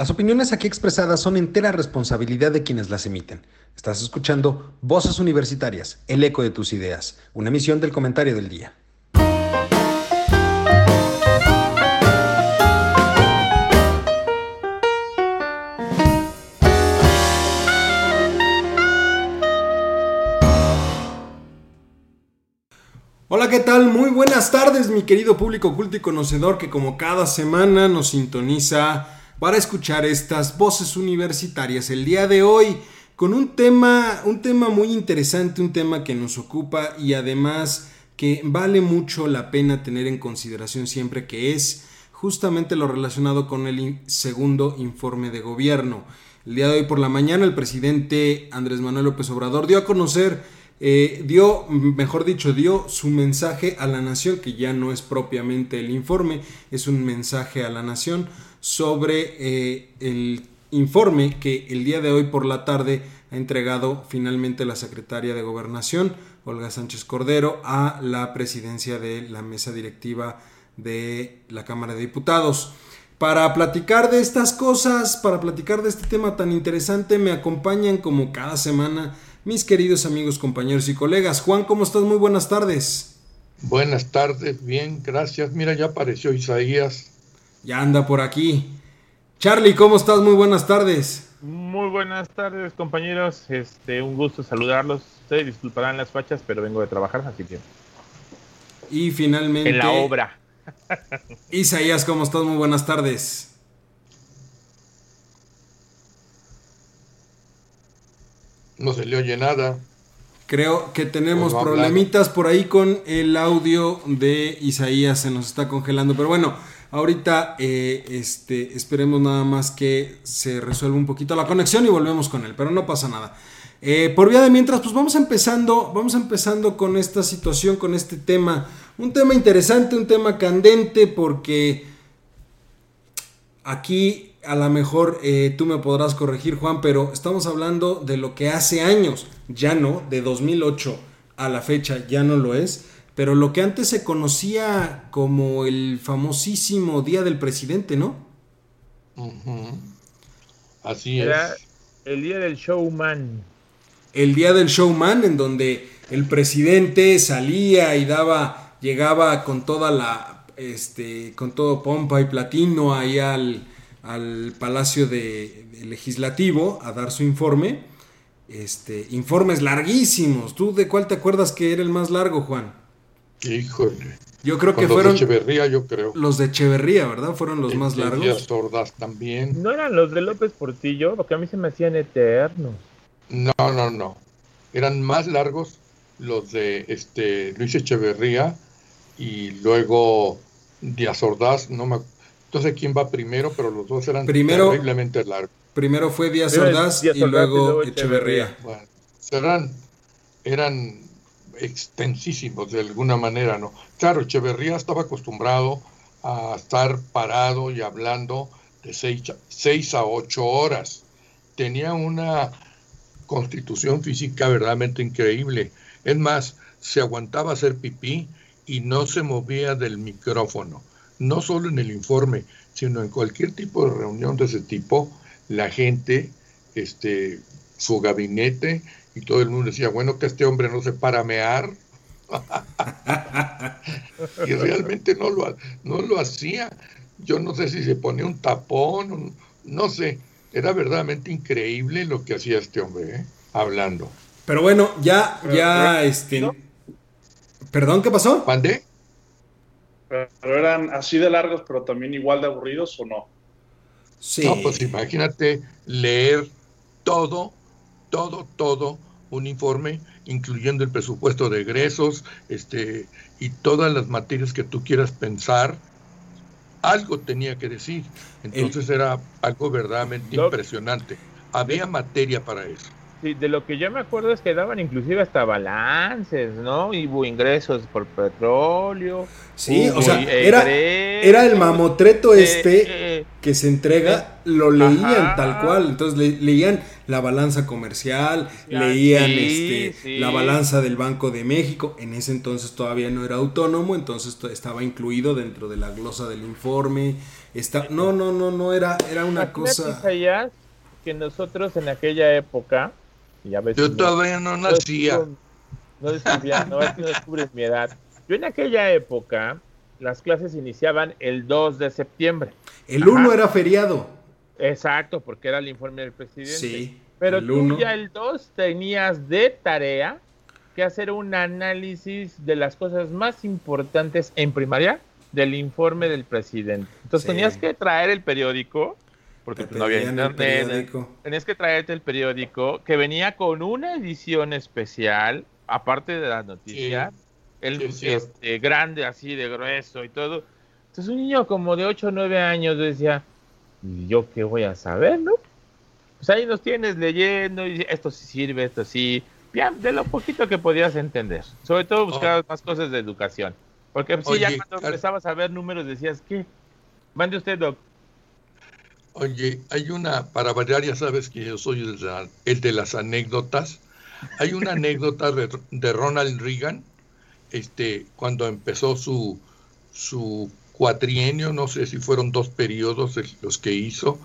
Las opiniones aquí expresadas son entera responsabilidad de quienes las emiten. Estás escuchando Voces Universitarias, el eco de tus ideas, una emisión del comentario del día. Hola, ¿qué tal? Muy buenas tardes, mi querido público culto y conocedor que como cada semana nos sintoniza para escuchar estas voces universitarias el día de hoy con un tema, un tema muy interesante, un tema que nos ocupa y además que vale mucho la pena tener en consideración siempre que es justamente lo relacionado con el segundo informe de gobierno. El día de hoy por la mañana el presidente Andrés Manuel López Obrador dio a conocer, eh, dio, mejor dicho, dio su mensaje a la nación, que ya no es propiamente el informe, es un mensaje a la nación sobre eh, el informe que el día de hoy por la tarde ha entregado finalmente la secretaria de Gobernación, Olga Sánchez Cordero, a la presidencia de la mesa directiva de la Cámara de Diputados. Para platicar de estas cosas, para platicar de este tema tan interesante, me acompañan como cada semana mis queridos amigos, compañeros y colegas. Juan, ¿cómo estás? Muy buenas tardes. Buenas tardes, bien, gracias. Mira, ya apareció Isaías ya anda por aquí. Charlie, ¿cómo estás? Muy buenas tardes. Muy buenas tardes, compañeros. Este, un gusto saludarlos. Ustedes disculparán las fachas, pero vengo de trabajar, así que. Y finalmente. En la obra. Isaías, ¿cómo estás? Muy buenas tardes. No se le oye nada. Creo que tenemos problemitas por ahí con el audio de Isaías, se nos está congelando, pero bueno, Ahorita eh, este, esperemos nada más que se resuelva un poquito la conexión y volvemos con él, pero no pasa nada. Eh, por vía de mientras, pues vamos empezando, vamos empezando con esta situación, con este tema. Un tema interesante, un tema candente, porque aquí a lo mejor eh, tú me podrás corregir, Juan, pero estamos hablando de lo que hace años, ya no, de 2008 a la fecha ya no lo es pero lo que antes se conocía como el famosísimo Día del Presidente, ¿no? Así Era el Día del Showman. El Día del Showman, en donde el presidente salía y daba, llegaba con toda la, este, con todo pompa y platino ahí al, al Palacio de, Legislativo a dar su informe. Este, informes larguísimos. ¿Tú de cuál te acuerdas que era el más largo, Juan? Híjole. Yo creo que fueron. Los de Echeverría, yo creo. Los de Echeverría, ¿verdad? Fueron los más largos. Díaz Ordaz también. ¿No eran los de López Portillo? Porque a mí se me hacían eternos. No, no, no. Eran más largos los de este Luis Echeverría y luego Díaz Ordaz. No me entonces quién va primero, pero los dos eran terriblemente largos. Primero fue Díaz Ordaz, y, luego Echeverría. Bueno, eran, eran extensísimos de alguna manera, ¿no? Claro, Echeverría estaba acostumbrado a estar parado y hablando de seis, a ocho horas. Tenía una constitución física verdaderamente increíble. Es más, se aguantaba hacer pipí y no se movía del micrófono. No solo en el informe, sino en cualquier tipo de reunión de ese tipo, la gente, este, su gabinete y todo el mundo decía, bueno, que este hombre no se para a mear. y realmente no lo, no lo hacía. Yo no sé si se ponía un tapón, no sé. Era verdaderamente increíble lo que hacía este hombre, ¿eh? hablando. Pero bueno, ya, ya, este... ¿Perdón, qué pasó? ¿Pandé? Pero eran así de largos, pero también igual de aburridos o no. Sí. No, pues imagínate leer todo todo, todo un informe, incluyendo el presupuesto de egresos, este, y todas las materias que tú quieras pensar, algo tenía que decir. Entonces era algo verdaderamente impresionante. Había materia para eso. Sí, de lo que yo me acuerdo es que daban inclusive hasta balances, ¿no? Y hubo ingresos por petróleo. Sí, o sea, era, era el mamotreto eh, este eh, que se entrega, eh, lo leían tal cual. Entonces leían la balanza comercial, leían este, la balanza del Banco de México. En ese entonces todavía no era autónomo, entonces estaba incluido dentro de la glosa del informe. Está, no, no, no, no era, era una cosa. que nosotros en aquella época, yo todavía no nacía. No, no, no descubres mi edad. Yo en aquella época, las clases iniciaban el 2 de septiembre. El 1 era feriado. Exacto, porque era el informe del presidente. Sí. Pero tú ya el 2 tenías de tarea que hacer un análisis de las cosas más importantes en primaria del informe del presidente. Entonces tenías que traer el periódico, porque no había internet. Tenías que traerte el periódico que venía con una edición especial, aparte de las noticias, el este, grande así de grueso y todo. Entonces un niño como de 8 o 9 años decía, ¿yo qué voy a saber, no? Pues ahí nos tienes leyendo y esto sí sirve, esto sí. de lo poquito que podías entender. Sobre todo buscabas más cosas de educación. Porque sí, ya cuando empezabas a ver números decías, ¿qué? Mande usted, Doc. Oye, hay una, para variar, ya sabes que yo soy el de, las anécdotas. Hay una anécdota de, Ronald Reagan, este, cuando empezó su, su cuatrienio, no sé si fueron dos periodos los que hizo,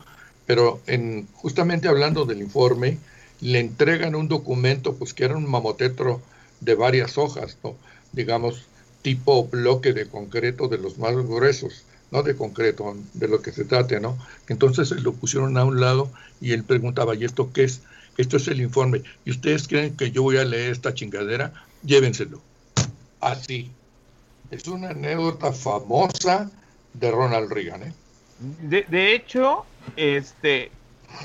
pero en, justamente hablando del informe, le entregan un documento, pues que era un mamotetro de varias hojas, ¿no? digamos, tipo bloque de concreto de los más gruesos, no de concreto, de lo que se trate, ¿no? Entonces lo pusieron a un lado y él preguntaba, ¿y esto qué es? Esto es el informe. ¿Y ustedes creen que yo voy a leer esta chingadera? Llévenselo. Así. Es una anécdota famosa de Ronald Reagan, ¿eh? De, hecho, este,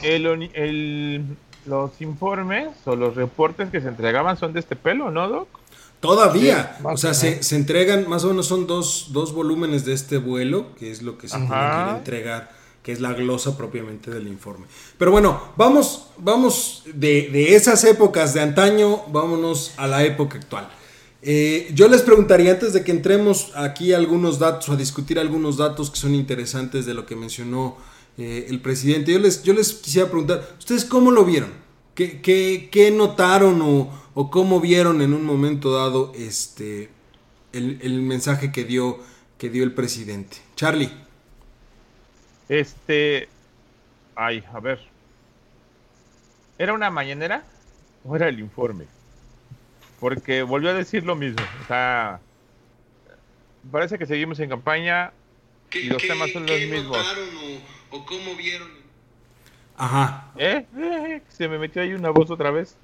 el, los informes o los reportes que se entregaban son de este pelo, ¿no, Doc? Todavía. o sea, se, se, entregan, más o menos son dos, dos, volúmenes de este vuelo, que es lo que se quiere entregar, que es la glosa propiamente del informe. Pero bueno, vamos, vamos de, de esas épocas de antaño, vámonos a la época actual. Eh, yo les preguntaría antes de que entremos aquí algunos datos o a discutir algunos datos que son interesantes de lo que mencionó eh, el presidente. Yo les, yo les quisiera preguntar, ¿ustedes cómo lo vieron? ¿Qué, qué, qué notaron o, o cómo vieron en un momento dado este el, mensaje que dio que dio el presidente. Charlie. Este, ay, a ver. ¿Era una mañanera o era el informe? Porque volvió a decir lo mismo. O sea, parece que seguimos en campaña y los temas son los mismos. O, o, cómo vieron? Ajá. ¿Eh? Se me metió ahí una voz otra vez.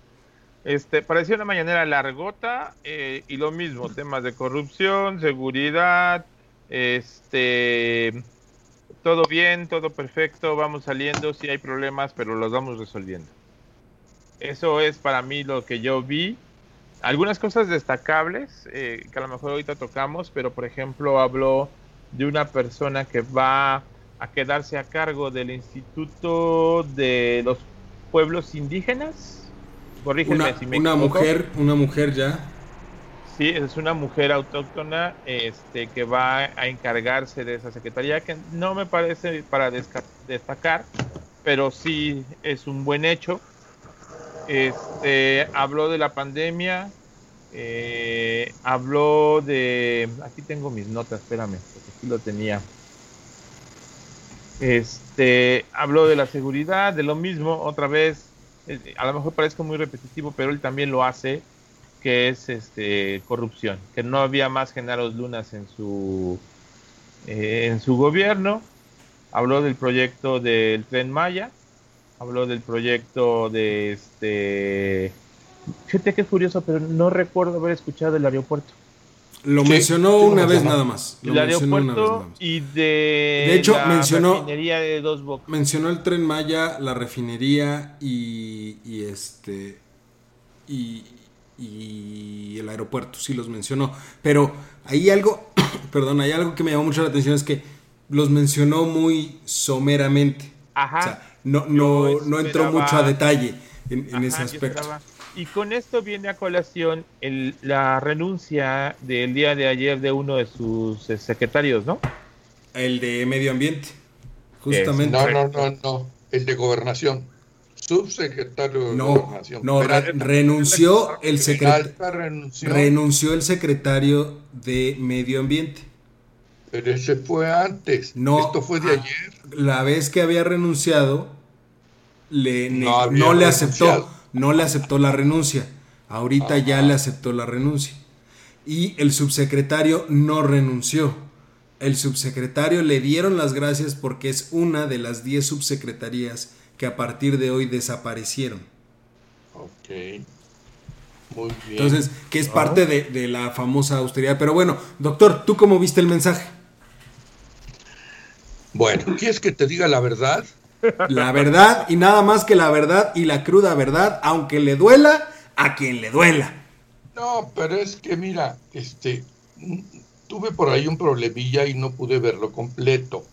Este, parecía una mañanera largota eh, y lo mismo, temas de corrupción, seguridad, este, todo bien, todo perfecto, vamos saliendo, sí hay problemas, pero los vamos resolviendo. Eso es para mí lo que yo vi. Algunas cosas destacables eh, que a lo mejor ahorita tocamos, pero por ejemplo habló de una persona que va a quedarse a cargo del Instituto de los Pueblos Indígenas una, mujer, una mujer ya. Sí, es una mujer autóctona este, que va a encargarse de esa secretaría, que no me parece para destacar, pero sí es un buen hecho. Este, habló de la pandemia, eh, habló de... Aquí tengo mis notas, espérame, porque aquí lo tenía. Este, habló de la seguridad, de lo mismo, otra vez, a lo mejor parezco muy repetitivo, pero él también lo hace, que es este corrupción, que no había más Genaros Lunas en su eh, en su gobierno. Habló del proyecto del Tren Maya, habló del proyecto de este fíjate que es curioso, pero no recuerdo haber escuchado el aeropuerto. Lo mencionó una vez nada más. el aeropuerto y de, de hecho, mencionó, refinería de Dos Bocas. Mencionó el tren Maya, la refinería y, y este y, y, el aeropuerto, sí los mencionó. Pero hay algo, perdón, hay algo que me llamó mucho la atención, es que los mencionó muy someramente. Ajá. O sea, no, no, no entró mucho a detalle en, ese aspecto. Y con esto viene a colación el, la renuncia del día de ayer de uno de sus eh, secretarios, ¿no? El de Medio Ambiente, justamente. No, no, no, no, el de Gobernación. Subsecretario de Gobernación. No, renunció el secretario. Renunció. renunció el secretario de Medio Ambiente. Pero ese fue antes. No, Esto fue de ah, ayer. La vez que había renunciado, le, no, le aceptó, no le aceptó la renuncia. Ahorita ya le aceptó la renuncia. Y el subsecretario no renunció. El subsecretario le dieron las gracias porque es una de las 10 subsecretarías que a partir de hoy desaparecieron. Ok. Muy bien. Entonces, que es parte de, de, la famosa austeridad. Pero bueno, doctor, ¿tú cómo viste el mensaje? Bueno, ¿quieres que te diga la verdad? La verdad y nada más que la verdad y la cruda verdad, aunque le duela a quien le duela. No, pero es que mira, este, tuve por ahí un problemilla y no pude verlo completo.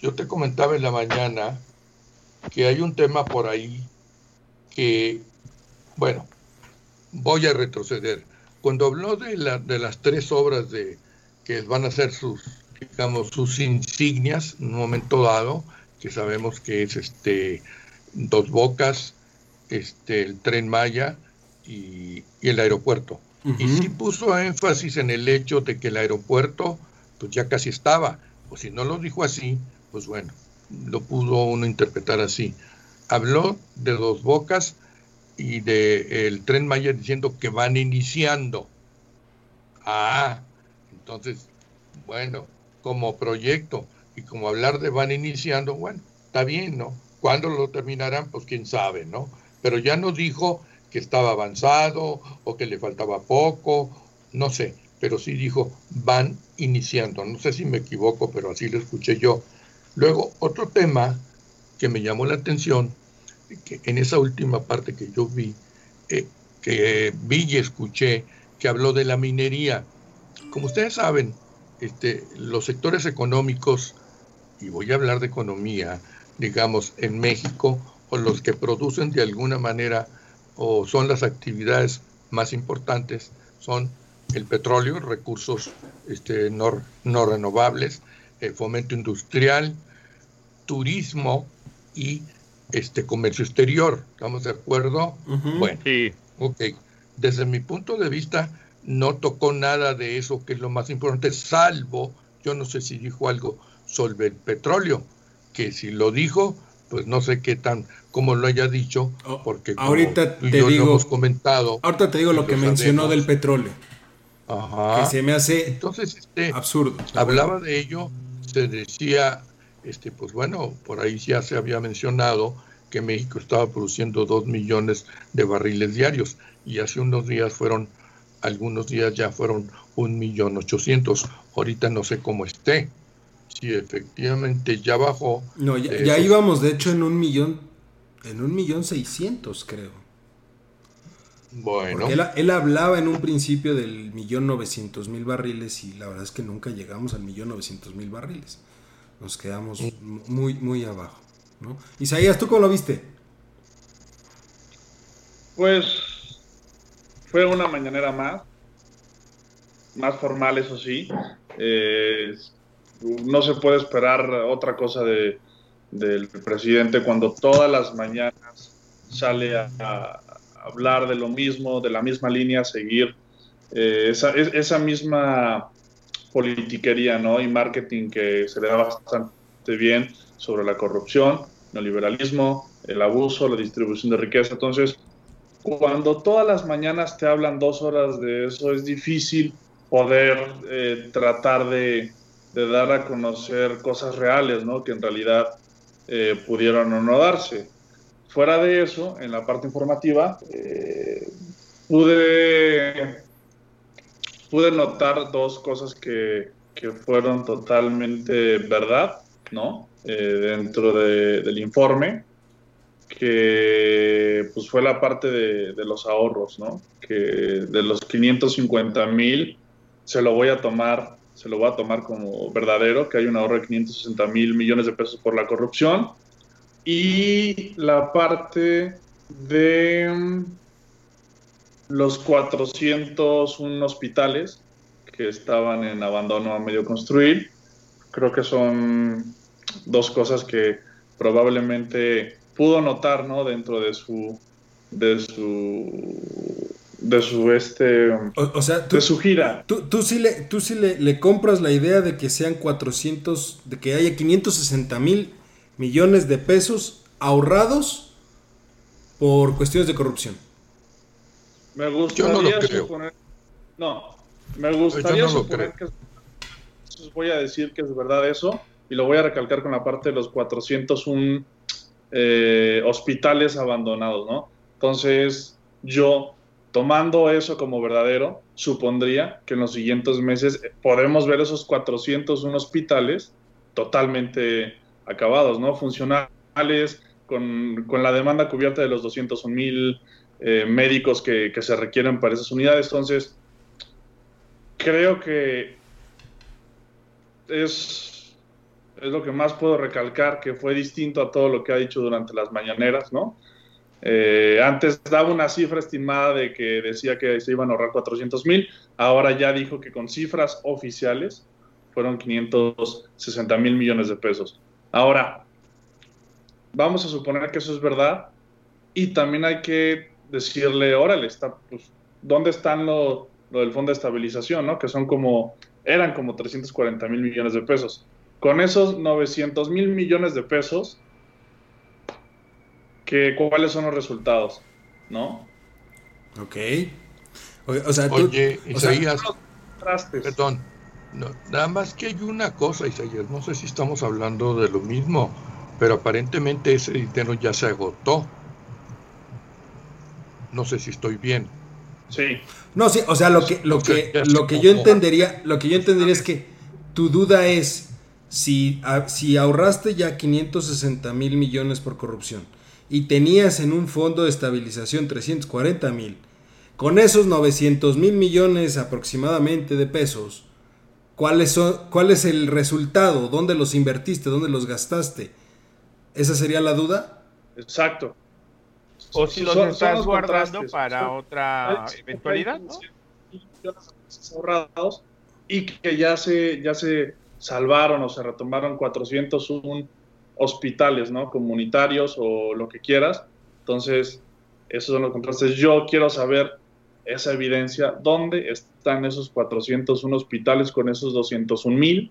Yo te comentaba en la mañana que hay un tema por ahí que, bueno, voy a retroceder. Cuando habló de, la, de las tres obras de que van a ser sus, digamos, sus insignias en un momento dado, que sabemos que es este Dos Bocas, este el Tren Maya y, el aeropuerto. Y sí puso énfasis en el hecho de que el aeropuerto pues ya casi estaba, o si no lo dijo así, pues bueno, lo pudo uno interpretar así. Habló de Dos Bocas y de el Tren Maya diciendo que van iniciando. Ah, entonces, bueno, como proyecto, y como hablar de van iniciando, bueno, está bien, ¿no? ¿Cuándo lo terminarán? Pues quién sabe, ¿no? Pero ya no dijo que estaba avanzado o que le faltaba poco, no sé, pero sí dijo van iniciando. No sé si me equivoco, pero así lo escuché yo. Luego, otro tema que me llamó la atención, que en esa última parte que yo vi, eh, que vi y escuché, que habló de la minería. Como ustedes saben, este, los sectores económicos y voy a hablar de economía, digamos, en México, o los que producen de alguna manera, o son las actividades más importantes, son el petróleo, recursos este, no, no renovables, el fomento industrial, turismo y este comercio exterior. ¿Estamos de acuerdo? Bueno, sí. ok. Desde mi punto de vista, no tocó nada de eso, que es lo más importante, salvo, yo no sé si dijo algo sobre el petróleo, que si lo dijo, pues no sé qué tan, cómo lo haya dicho, porque ahorita te digo, hemos comentado. Ahorita te digo lo que mencionó del petróleo. Ajá. Que se me hace Entonces, este, absurdo. Hablaba de ello, se decía, este, pues bueno, por ahí ya se había mencionado que México estaba produciendo dos millones de barriles diarios y hace unos días fueron, algunos días ya fueron un millón ochocientos. Ahorita no sé cómo esté Sí, efectivamente ya bajó. No, ya, íbamos de hecho en un millón, en un millón seiscientos creo. Bueno. él, hablaba en un principio del millón novecientos mil barriles y la verdad es que nunca llegamos al millón novecientos mil barriles. Nos quedamos muy, muy abajo. ¿no? Isaías, ¿tú cómo lo viste? Pues fue una mañanera más, más formal, eso sí. Eh, no se puede esperar otra cosa de, del presidente cuando todas las mañanas sale a, hablar de lo mismo, de la misma línea, seguir eh, esa, esa, misma politiquería ¿no? y marketing que se le da bastante bien sobre la corrupción, el liberalismo, el abuso, la distribución de riqueza. Entonces, cuando todas las mañanas te hablan dos horas de eso, es difícil poder eh, tratar de de dar a conocer cosas reales, ¿no? Que en realidad eh, pudieron o no darse. Fuera de eso, en la parte informativa, eh, pude, pude notar dos cosas que, que fueron totalmente verdad, ¿no? Eh, dentro del informe, que pues fue la parte de, de los ahorros, ¿no? Que de los 550 mil se lo voy a tomar se lo va a tomar como verdadero, que hay un ahorro de 560 mil millones de pesos por la corrupción. Y la parte de mm, los 401 hospitales que estaban en abandono a medio construir, creo que son dos cosas que probablemente pudo notar ¿no? dentro de su, de su de su este o, sea, de su gira. Tú, tú sí, le, tú sí le, compras la idea de que sean 400, de que haya 560 mil millones de pesos ahorrados por cuestiones de corrupción. Me gustaría no suponer. No, me gustaría suponer que. Voy a decir que es verdad eso y lo voy a recalcar con la parte de los 401 eh, hospitales abandonados, ¿no? Entonces, yo, tomando eso como verdadero, supondría que en los siguientes meses podemos ver esos 401 hospitales totalmente acabados, ¿no? Funcionales, con, la demanda cubierta de los 201 mil eh, médicos que, que se requieren para esas unidades. Entonces, creo que es es lo que más puedo recalcar, que fue distinto a todo lo que ha dicho durante las mañaneras, ¿no? Eh, antes daba una cifra estimada de que decía que se iban a ahorrar 400 mil, ahora ya dijo que con cifras oficiales fueron 560 mil millones de pesos. Ahora, vamos a suponer que eso es verdad y también hay que decirle, órale, está, pues, ¿dónde están lo, lo del fondo de estabilización, ¿no? Que son como, eran como 340 mil millones de pesos con esos 900 mil millones de pesos, que, ¿cuáles son los resultados? ¿No? Ok. O, sea, Oye, Isaías, perdón, nada más que hay una cosa, Isaías, no sé si estamos hablando de lo mismo, pero aparentemente ese dinero ya se agotó. No sé si estoy bien. Sí. No, sí, o sea, lo que, lo que, lo que yo entendería, lo que yo entendería es que tu duda es si, si ahorraste ya 560 mil millones por corrupción y tenías en un fondo de estabilización 340 mil, con esos 900 mil millones aproximadamente de pesos, ¿cuál son, ¿cuál es el resultado? ¿Dónde los invertiste? ¿Dónde los gastaste? ¿Esa sería la duda? Exacto. O si los estás guardando para otra eventualidad, ¿no? ahorrados y que ya se, ya se salvaron o se retomaron 401 hospitales, ¿no? Comunitarios o lo que quieras. Entonces, esos son los contrastes. Yo quiero saber esa evidencia, dónde están esos 401 hospitales con esos 201 mil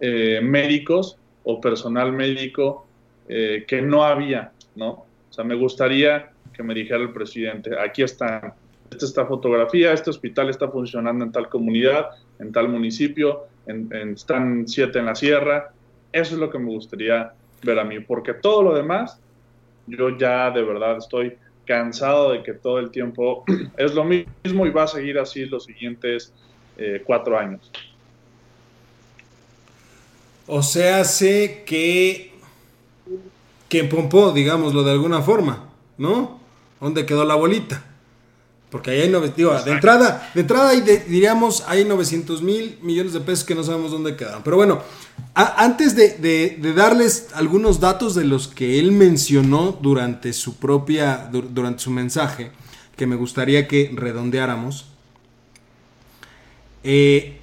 eh, médicos o personal médico eh, que no había, ¿no? O sea, me gustaría que me dijera el presidente, aquí están, esta está fotografía, este hospital está funcionando en tal comunidad, en tal municipio, están siete en la sierra. Eso es lo que me gustaría ver a mí, porque todo lo demás, yo ya de verdad estoy cansado de que todo el tiempo es lo mismo y va a seguir así los siguientes eh, cuatro años. O sea, sé que, que pompó, digámoslo de alguna forma, ¿no? ¿Dónde quedó la bolita? Porque ahí hay, de entrada, de entrada hay diríamos, hay 900 mil millones de pesos que no sabemos dónde quedaron. Pero bueno, antes de, darles algunos datos de los que él mencionó durante su propia, durante su mensaje, que me gustaría que redondeáramos, eh,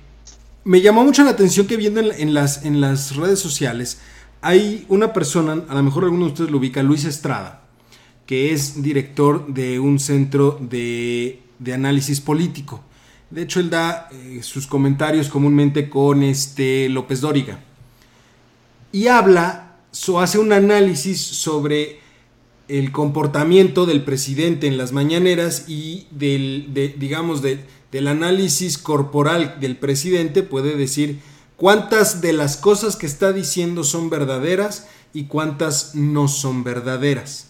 me llamó mucho la atención que viendo en, las, en las redes sociales, hay una persona, a lo mejor alguno de ustedes lo ubica, Luis Estrada que es director de un centro de, análisis político. De hecho, él da eh, sus comentarios comúnmente con este López Dóriga. Y habla, o hace un análisis sobre el comportamiento del presidente en las mañaneras y del, digamos, del análisis corporal del presidente, puede decir cuántas de las cosas que está diciendo son verdaderas y cuántas no son verdaderas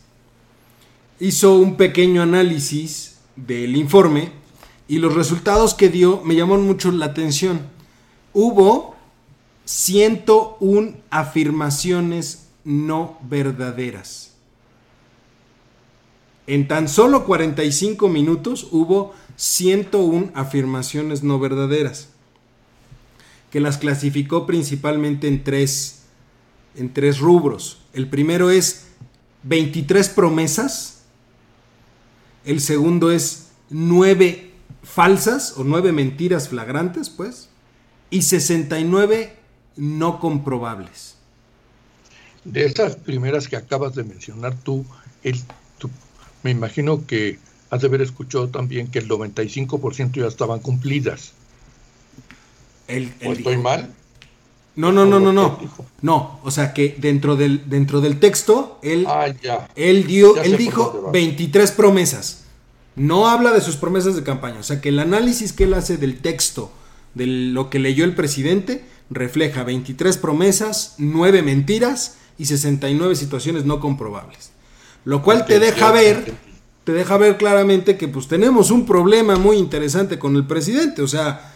hizo un pequeño análisis del informe y los resultados que dio me llamaron mucho la atención. Hubo 101 afirmaciones no verdaderas. En tan solo 45 minutos hubo 101 afirmaciones no verdaderas, que las clasificó principalmente en tres, en tres rubros. El primero es 23 promesas el segundo es nueve falsas o nueve mentiras flagrantes, pues. Y 69 no comprobables. De estas primeras que acabas de mencionar tú, me imagino que has de haber escuchado también que el 95% ya estaban cumplidas. El, estoy mal? No, no, no, no, no. No, o sea que dentro del, dentro del texto, él, ah, él, dio, él dijo 23 promesas. No habla de sus promesas de campaña. O sea que el análisis que él hace del texto, de lo que leyó el presidente, refleja 23 promesas, 9 mentiras y 69 situaciones no comprobables. Lo cual te deja ver, te deja ver claramente que pues tenemos un problema muy interesante con el presidente. O sea,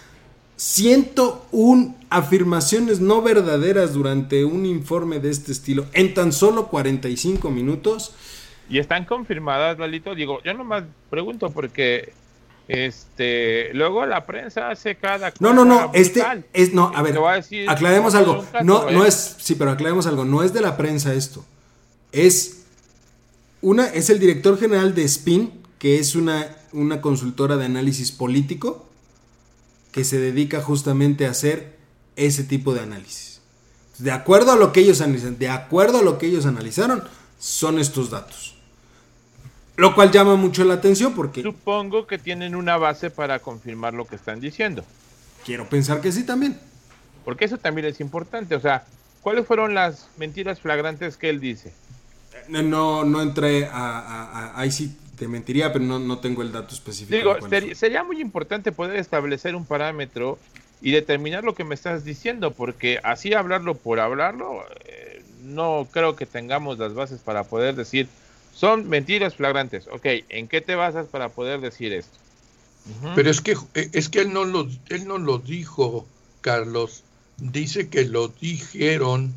101 afirmaciones no verdaderas durante un informe de este estilo en tan solo 45 minutos. Y están confirmadas, Lalito. Digo, yo nomás pregunto porque este luego la prensa hace cada cosa No, no, no, este es no, a ver, aclaremos algo. No no es sí, pero aclaremos algo, no es de la prensa esto. Es una es el director general de Spin, que es una una consultora de análisis político que se dedica justamente a hacer ese tipo de análisis. De acuerdo a lo que ellos analizan, de acuerdo a lo que ellos analizaron, son estos datos. Lo cual llama mucho la atención porque... Supongo que tienen una base para confirmar lo que están diciendo. Quiero pensar que sí también. Porque eso también es importante. O sea, ¿cuáles fueron las mentiras flagrantes que él dice? No, no entré a, ahí sí te mentiría, pero no, tengo el dato específico. Digo, sería, muy importante poder establecer un parámetro y determinar lo que me estás diciendo, porque así hablarlo por hablarlo, eh, no creo que tengamos las bases para poder decir, son mentiras flagrantes. Ok, ¿en qué te basas para poder decir esto? Pero es que, eh, es que él, no lo, él no lo dijo, Carlos. Dice que lo dijeron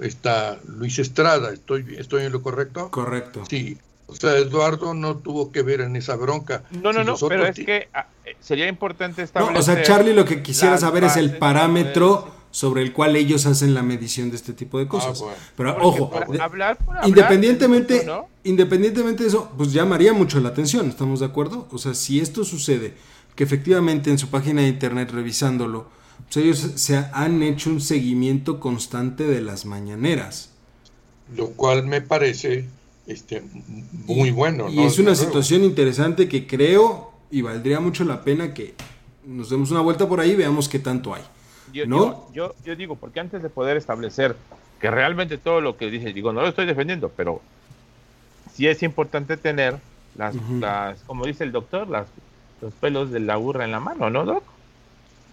está Luis Estrada. ¿Estoy, ¿Estoy en lo correcto? Correcto. Sí, o sea, Eduardo no tuvo que ver en esa bronca. No, no, no, pero es que ah, eh, sería importante establecer... No, o sea, Charlie lo que quisiera saber es el parámetro sobre el cual ellos hacen la medición de este tipo de ah, cosas. Pero ojo, hablar independientemente, independientemente de eso, pues llamaría mucho la atención, ¿estamos de acuerdo? O sea, si esto sucede, que efectivamente en su página de internet revisándolo, pues ellos se han hecho un seguimiento constante de las mañaneras. Lo cual me parece este, muy bueno. Y es una situación interesante que creo y valdría mucho la pena que nos demos una vuelta por ahí y veamos qué tanto hay. Yo, ¿no? yo, yo, digo, porque antes de poder establecer que realmente todo lo que dice, digo, no lo estoy defendiendo, pero sí es importante tener las, las como dice el doctor, las, los pelos de la burra en la mano, ¿no, Doc?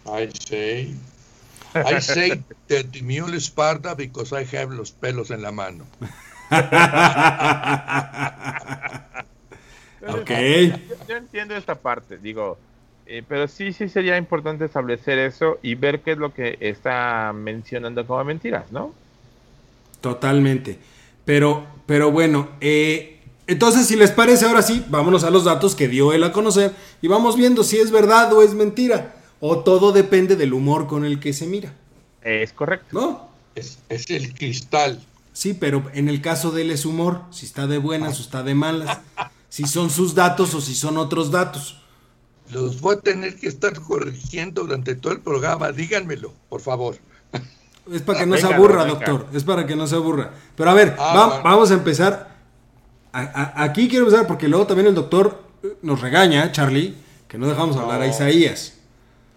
I say, I say that the mule is Sparta because I have los pelos en la mano. ok. Yo, entiendo esta parte, digo, eh, pero sí, sí sería importante establecer eso y ver qué es lo que está mencionando como mentiras, ¿no? Totalmente. Pero, pero bueno, eh, entonces si les parece, ahora sí, vámonos a los datos que dio él a conocer y vamos viendo si es verdad o es mentira. O todo depende del humor con el que se mira. Es correcto. ¿No? Es, es el cristal. Sí, pero en el caso de él es humor, si está de buenas o está de malas, si son sus datos o si son otros datos. Los voy a tener que estar corrigiendo durante todo el programa, díganmelo, por favor. Es para que no se aburra, doctor, es para que no se aburra. Pero a ver, ah, vamos a empezar. aquí quiero empezar porque luego también el doctor nos regaña, Charlie, que no dejamos hablar a Isaías.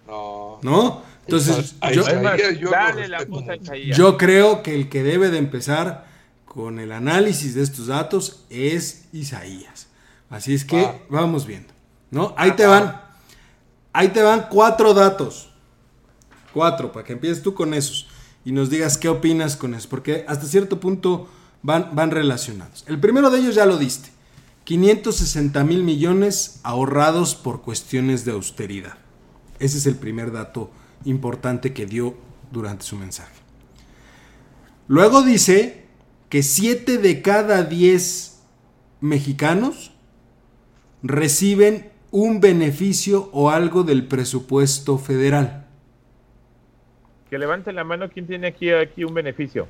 No. ¿No? Entonces, yo, creo que el que debe de empezar con el análisis de estos datos es Isaías. Así es que ah. vamos viendo, ¿no? Ahí te van, ahí te van cuatro datos. Cuatro, para que empieces tú con esos y nos digas qué opinas con eso, porque hasta cierto punto van, van relacionados. El primero de ellos ya lo diste. 560 mil millones ahorrados por cuestiones de austeridad. Ese es el primer dato importante que dio durante su mensaje. Luego dice que 7 de cada 10 mexicanos reciben un beneficio o algo del presupuesto federal. Que levante la mano quien tiene aquí, aquí un beneficio.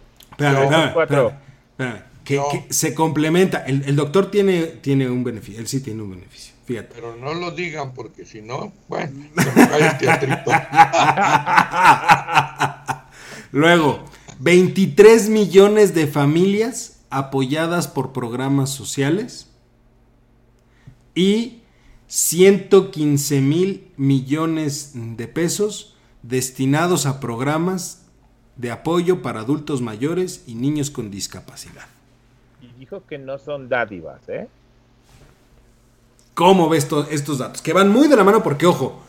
Que, se complementa. El, doctor tiene, tiene un beneficio. Él sí tiene un beneficio. Pero no lo digan porque si no, bueno, se me cae el teatrito. Luego, 23 millones de familias apoyadas por programas sociales y 115 mil millones de pesos destinados a programas de apoyo para adultos mayores y niños con discapacidad. Y dijo que no son dádivas, ¿eh? ¿Cómo ves estos datos? Que van muy de la mano porque, ojo,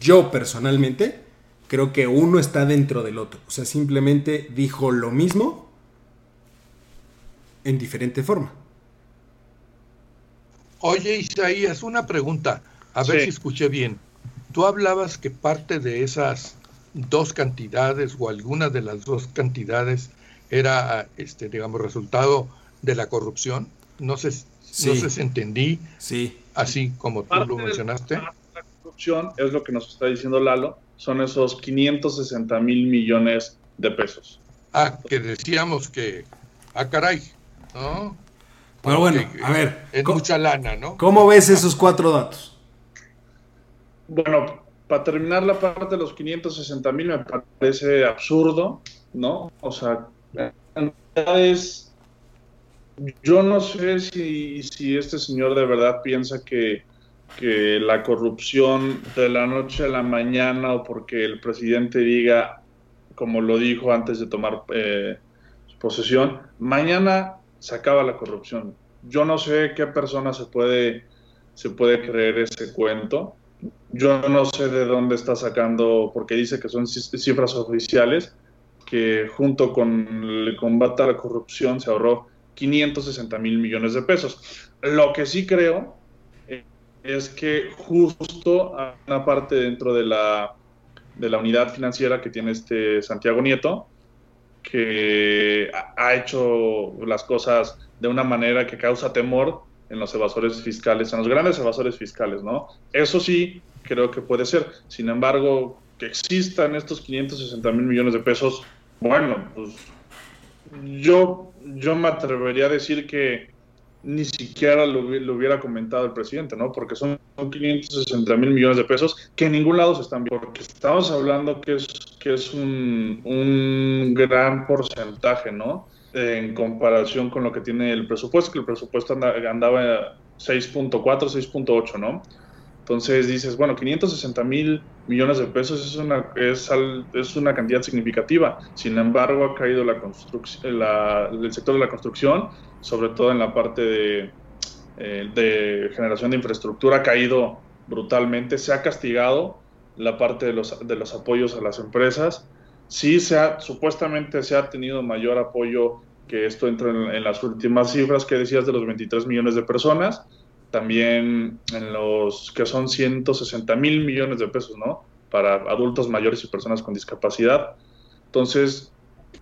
yo personalmente creo que uno está dentro del otro. O sea, simplemente dijo lo mismo en diferente forma. Oye, Isaías, una pregunta, a ver si escuché bien. Tú hablabas que parte de esas dos cantidades o alguna de las dos cantidades era, este, digamos, resultado de la corrupción. No sé, no sé si entendí sí. Así como tú lo mencionaste. la corrupción es lo que nos está diciendo Lalo, son esos 560 mil millones de pesos. Ah, que decíamos que, ah, caray, ¿no? Pero bueno, a ver. Es mucha lana, ¿no? ¿Cómo ves esos cuatro datos? Bueno, para terminar la parte de los 560 mil me parece absurdo, ¿no? O sea, en realidad es... Yo no sé si, si este señor de verdad piensa que, que la corrupción de la noche a la mañana o porque el presidente diga, como lo dijo antes de tomar eh, posesión, mañana se acaba la corrupción. Yo no sé qué persona se puede, se puede creer ese cuento. Yo no sé de dónde está sacando, porque dice que son cifras oficiales, que junto con el combate a la corrupción se ahorró 560 mil millones de pesos. Lo que sí creo es que justo a una parte dentro de la, de la unidad financiera que tiene este Santiago Nieto, que ha hecho las cosas de una manera que causa temor en los evasores fiscales, en los grandes evasores fiscales, ¿no? Eso sí, creo que puede ser. Sin embargo, que existan estos 560 mil millones de pesos, bueno, pues yo, yo me atrevería a decir que ni siquiera lo, hubiera comentado el presidente, ¿no? Porque son, 560 mil millones de pesos que en ningún lado se están viendo. Porque estamos hablando que es, que es un, un gran porcentaje, ¿no? En comparación con lo que tiene el presupuesto, que el presupuesto andaba 6.4, 6.8, ¿no? Entonces dices, bueno, 560 mil millones de pesos es una, es, es, una cantidad significativa. Sin embargo, ha caído la la, el sector de la construcción, sobre todo en la parte de, eh, de generación de infraestructura, ha caído brutalmente. Se ha castigado la parte de los, de los apoyos a las empresas. Sí, se ha, supuestamente se ha tenido mayor apoyo que esto entra en, en las últimas cifras que decías de los 23 millones de personas también en los que son 160 mil millones de pesos, ¿no? Para adultos mayores y personas con discapacidad. Entonces,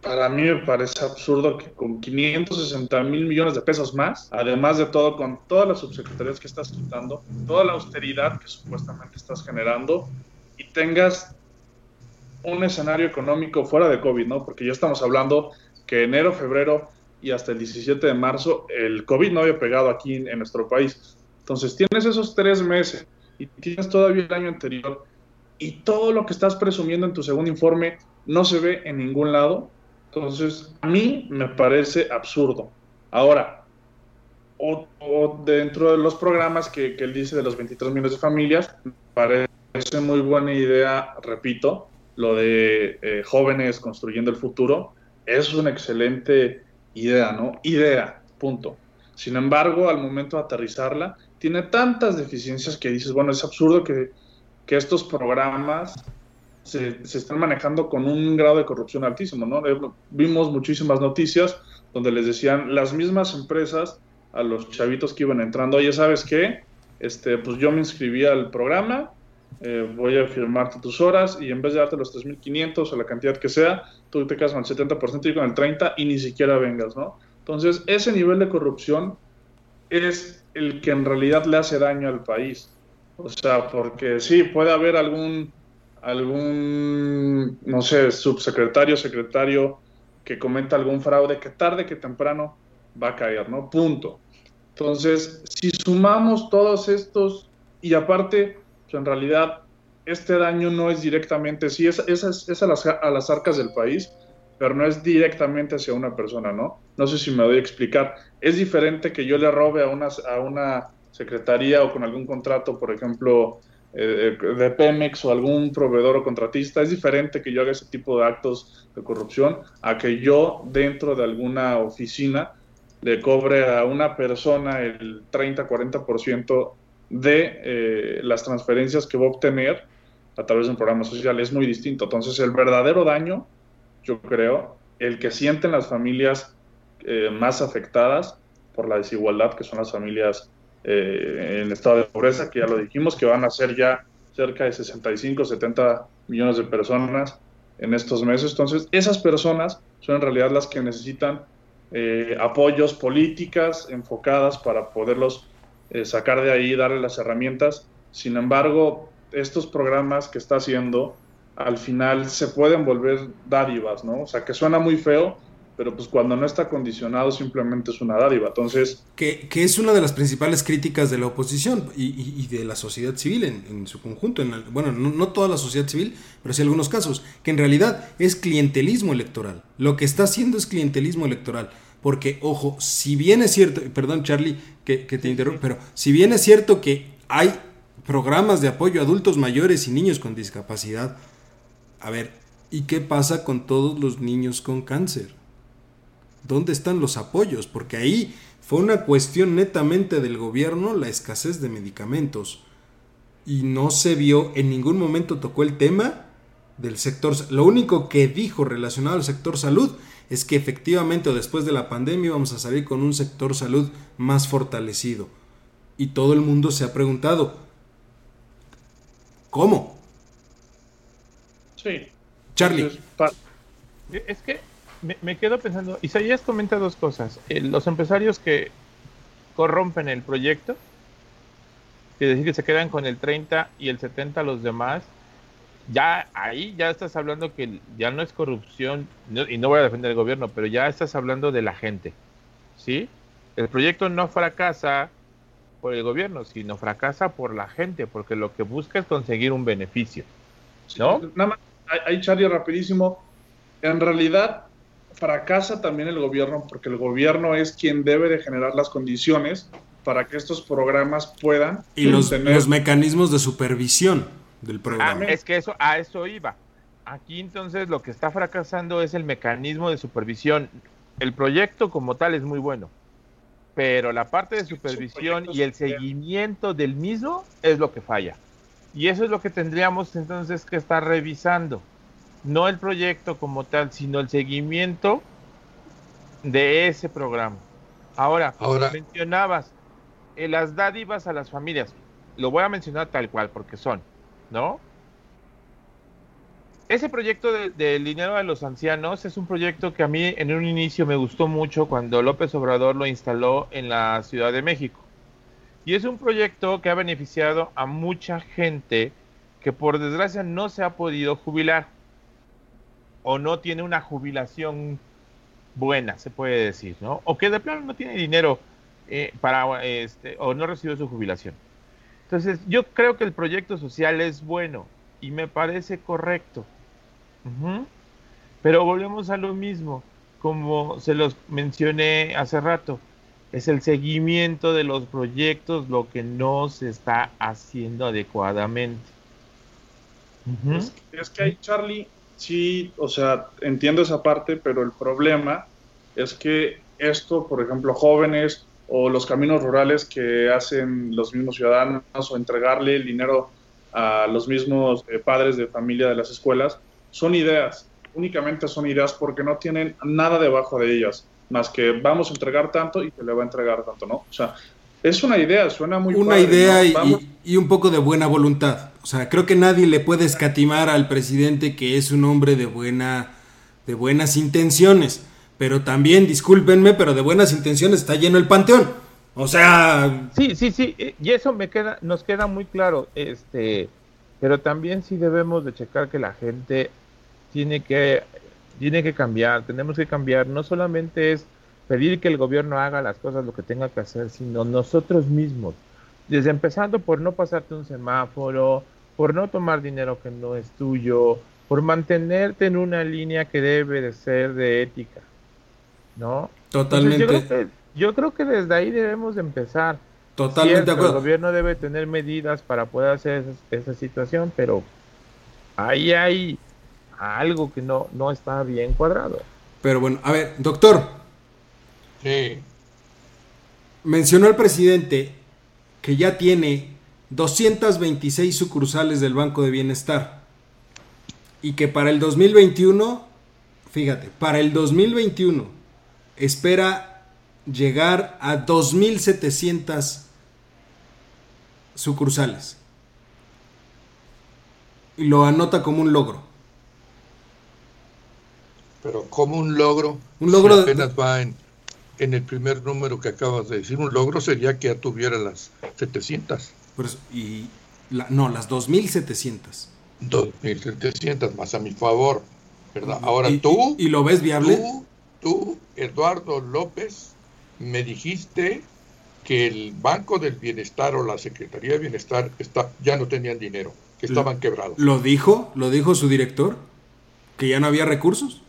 para mí me parece absurdo que con 560 mil millones de pesos más, además de todo, con todas las subsecretarías que estás quitando, toda la austeridad que supuestamente estás generando, y tengas un escenario económico fuera de COVID, ¿no? Porque ya estamos hablando que enero, febrero y hasta el 17 de marzo el COVID no había pegado aquí en nuestro país. Entonces tienes esos tres meses y tienes todavía el año anterior y todo lo que estás presumiendo en tu segundo informe no se ve en ningún lado. Entonces, a mí me parece absurdo. Ahora, o, dentro de los programas que, él dice de los 23 millones de familias, me parece muy buena idea, repito, lo de eh, jóvenes construyendo el futuro. Es una excelente idea, ¿no? Idea, punto. Sin embargo, al momento de aterrizarla, tiene tantas deficiencias que dices, bueno, es absurdo que, estos programas se, se, están manejando con un grado de corrupción altísimo, ¿no? Vimos muchísimas noticias donde les decían las mismas empresas a los chavitos que iban entrando, oye, ¿sabes qué? Este, pues yo me inscribí al programa, eh, voy a firmarte tus horas y en vez de darte los 3.500 o la cantidad que sea, tú te quedas con el 70% y con el 30% y ni siquiera vengas, ¿no? Entonces, ese nivel de corrupción es el que en realidad le hace daño al país. O sea, porque sí, puede haber algún, algún, no sé, subsecretario, secretario que cometa algún fraude que tarde que temprano va a caer, ¿no? Punto. Entonces, si sumamos todos estos, y aparte, pues, en realidad este daño no es directamente, sí, es, es, es a, las, a las arcas del país, pero no es directamente hacia una persona, ¿no? No sé si me voy a explicar. Es diferente que yo le robe a una, a una secretaría o con algún contrato, por ejemplo, eh, de Pemex o algún proveedor o contratista, es diferente que yo haga ese tipo de actos de corrupción a que yo dentro de alguna oficina le cobre a una persona el 30-40% de eh, las transferencias que va a obtener a través de un programa social. Es muy distinto. Entonces, el verdadero daño, yo creo, el que sienten las familias eh, más afectadas por la desigualdad, que son las familias eh, en estado de pobreza, que ya lo dijimos, que van a ser ya cerca de 65, 70 millones de personas en estos meses. Entonces, esas personas son en realidad las que necesitan eh, apoyos, políticas enfocadas para poderlos eh, sacar de ahí, darle las herramientas. Sin embargo, estos programas que está haciendo, al final se pueden volver dádivas, ¿no? O sea, que suena muy feo, pero pues cuando no está condicionado simplemente es una dádiva. Entonces... Que, es una de las principales críticas de la oposición y, de la sociedad civil en, su conjunto. En bueno, no, no, toda la sociedad civil, pero sí algunos casos, que en realidad es clientelismo electoral. Lo que está haciendo es clientelismo electoral. Porque, ojo, si bien es cierto, perdón Charlie que, que te interrumpo, pero si bien es cierto que hay programas de apoyo a adultos mayores y niños con discapacidad, a ver, ¿y qué pasa con todos los niños con cáncer? ¿Dónde están los apoyos? Porque ahí fue una cuestión netamente del gobierno la escasez de medicamentos. Y no se vio, en ningún momento tocó el tema del sector. Lo único que dijo relacionado al sector salud es que efectivamente después de la pandemia vamos a salir con un sector salud más fortalecido. Y todo el mundo se ha preguntado, ¿cómo? Sí. Charlie. Es que me, quedo pensando, Isaías comenta dos cosas. Eh, los empresarios que corrompen el proyecto, es decir, que se quedan con el 30 y el 70 los demás, ya ahí ya estás hablando que ya no es corrupción, y no voy a defender el gobierno, pero ya estás hablando de la gente, ¿sí? El proyecto no fracasa por el gobierno, sino fracasa por la gente, porque lo que busca es conseguir un beneficio, ¿no? nada más, ahí Charlie, rapidísimo, en realidad fracasa también el gobierno porque el gobierno es quien debe de generar las condiciones para que estos programas puedan y los, los mecanismos de supervisión del programa. Ah, es que eso a eso iba. Aquí entonces lo que está fracasando es el mecanismo de supervisión. El proyecto como tal es muy bueno, pero la parte de supervisión y el seguimiento del mismo es lo que falla. Y eso es lo que tendríamos entonces que estar revisando no el proyecto como tal, sino el seguimiento de ese programa. Ahora, Ahora mencionabas eh, las dádivas a las familias. Lo voy a mencionar tal cual porque son, ¿no? Ese proyecto del dinero a los ancianos es un proyecto que a mí en un inicio me gustó mucho cuando López Obrador lo instaló en la Ciudad de México. Y es un proyecto que ha beneficiado a mucha gente que por desgracia no se ha podido jubilar o no tiene una jubilación buena, se puede decir, ¿no? O que de plano no tiene dinero eh, para, este, o no recibió su jubilación. Entonces, yo creo que el proyecto social es bueno y me parece correcto. Pero volvemos a lo mismo, como se los mencioné hace rato, es el seguimiento de los proyectos lo que no se está haciendo adecuadamente. es, es, que hay, Charlie, sí, o sea, entiendo esa parte, pero el problema es que esto, por ejemplo, jóvenes o los caminos rurales que hacen los mismos ciudadanos o entregarle el dinero a los mismos eh, padres de familia de las escuelas, son ideas, únicamente son ideas porque no tienen nada debajo de ellas, más que vamos a entregar tanto y se le va a entregar tanto, ¿no? O sea, es una idea, suena muy Una idea y, un poco de buena voluntad. O sea, creo que nadie le puede escatimar al presidente que es un hombre de buena de buenas intenciones, pero también discúlpenme, pero de buenas intenciones está lleno el panteón. O sea, sí, sí, sí, eh, y eso me queda nos queda muy claro, este, pero también sí debemos de checar que la gente tiene que tiene que cambiar, tenemos que cambiar, no solamente es pedir que el gobierno haga las cosas lo que tenga que hacer, sino nosotros mismos. Desde empezando por no pasarte un semáforo, por no tomar dinero que no es tuyo, por mantenerte en una línea que debe de ser de ética. ¿No? Totalmente. yo, creo que, desde ahí debemos de empezar. Totalmente de acuerdo. El gobierno debe tener medidas para poder hacer esa, situación, pero ahí hay algo que no, no está bien cuadrado. Pero bueno, a ver, doctor. Sí. Mencionó el presidente que ya tiene 226 sucursales del Banco de Bienestar y que para el 2021, fíjate, para el 2021 espera llegar a 2.700 sucursales. Y lo anota como un logro. Pero como un logro, un logro apenas va en, en, el primer número que acabas de decir. Un logro sería que ya tuviera las 700. y no, las 2700. 2700 más a mi favor, ¿verdad? Ahora tú. ¿Y lo ves viable? Tú, tú, Eduardo López, me dijiste que el Banco del Bienestar o la Secretaría de Bienestar está, ya no tenían dinero, que estaban quebrados. ¿Lo dijo? ¿Lo dijo su director? ¿Que ya no había recursos?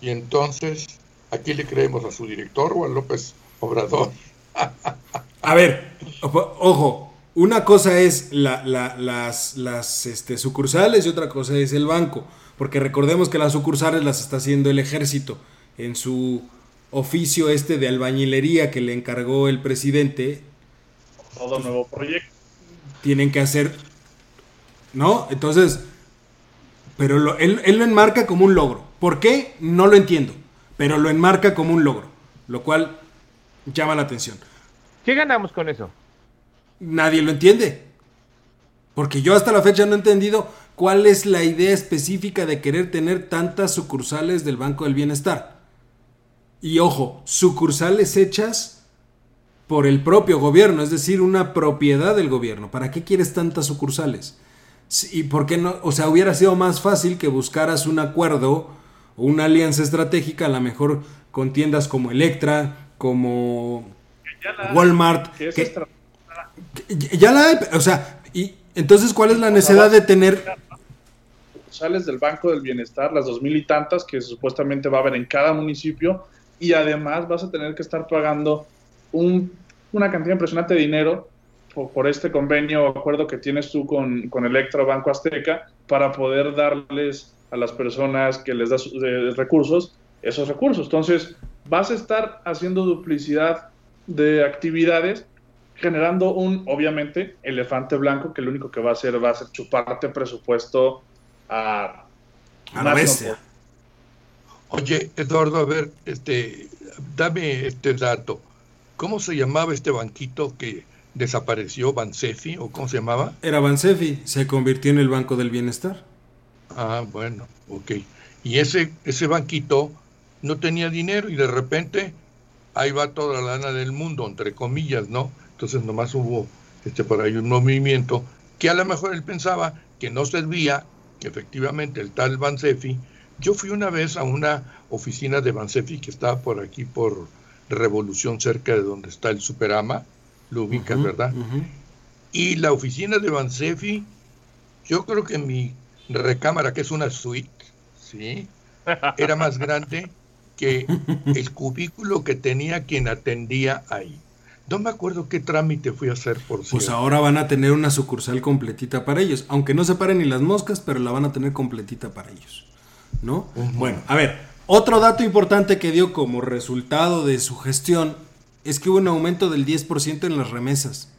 Y entonces, ¿aquí le creemos a su director o a López Obrador? a ver, ojo, una cosa es las, las este, sucursales y otra cosa es el banco, porque recordemos que las sucursales las está haciendo el ejército en su oficio este de albañilería que le encargó el presidente. Todo nuevo proyecto. Tienen que hacer, ¿no? Entonces, pero él, él, lo enmarca como un logro. ¿Por qué? No lo entiendo, pero lo enmarca como un logro, lo cual llama la atención. ¿Qué ganamos con eso? Nadie lo entiende. Porque yo hasta la fecha no he entendido cuál es la idea específica de querer tener tantas sucursales del Banco del Bienestar. Y ojo, sucursales hechas por el propio gobierno, es decir, una propiedad del gobierno. ¿Para qué quieres tantas sucursales? ¿Y por qué no? O sea, hubiera sido más fácil que buscaras un acuerdo una alianza estratégica, a lo mejor con tiendas como Electra, como Walmart. Que, ya la o sea, y entonces, ¿cuál es la necesidad de tener sucursales del Banco del Bienestar, las dos mil y tantas que supuestamente va a haber en cada municipio, y además vas a tener que estar pagando una cantidad impresionante de dinero por, este convenio o acuerdo que tienes tú con, con Electra Banco Azteca para poder darles a las personas que les das recursos esos recursos. Entonces, vas a estar haciendo duplicidad de actividades, generando un, obviamente, elefante blanco que lo único que va a hacer va a ser chuparte presupuesto a, a la bestia. Oye, Eduardo, a ver, este, dame este dato. ¿Cómo se llamaba este banquito que desapareció, Bansefi, o cómo se llamaba? Era Bansefi, se convirtió en el Banco del Bienestar. Ah, bueno, ok. Y ese, ese banquito no tenía dinero y de repente ahí va toda la lana del mundo, entre comillas, ¿no? Entonces nomás hubo este, por ahí un movimiento que a lo mejor él pensaba que no servía, que efectivamente el tal Bansefi yo fui una vez a una oficina de Bansefi que estaba por aquí, por Revolución, cerca de donde está el Superama, lo ubicas, ¿verdad? Y la oficina de Bansefi, yo creo que mi recámara, que es una suite, ¿sí? Era más grande que el cubículo que tenía quien atendía ahí. No me acuerdo qué trámite fui a hacer por Pues ahora van a tener una sucursal completita para ellos, aunque no se paren ni las moscas, pero la van a tener completita para ellos. ¿no? Bueno, a ver, otro dato importante que dio como resultado de su gestión es que hubo un aumento del 10% en las remesas.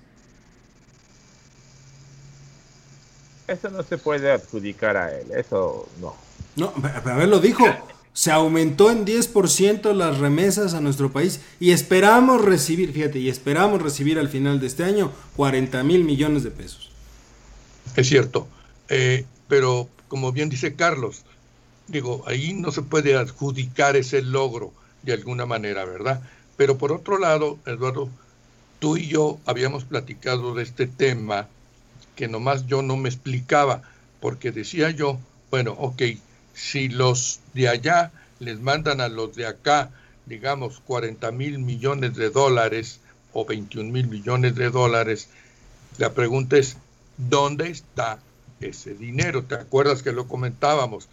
Eso no se puede adjudicar a él, eso no. No, a ver, lo dijo. Se aumentó en 10% las remesas a nuestro país y esperamos recibir, fíjate, y esperamos recibir al final de este año 40 mil millones de pesos. Es cierto, eh, pero como bien dice Carlos, Digo, ahí no se puede adjudicar ese logro de alguna manera, ¿verdad? Pero por otro lado, Eduardo, tú y yo habíamos platicado de este tema que nomás yo no me explicaba, porque decía yo, bueno, ok, si los de allá les mandan a los de acá, digamos, 40 mil millones de dólares o 21 mil millones de dólares, la pregunta es, ¿dónde está ese dinero. ¿Te acuerdas que lo comentábamos?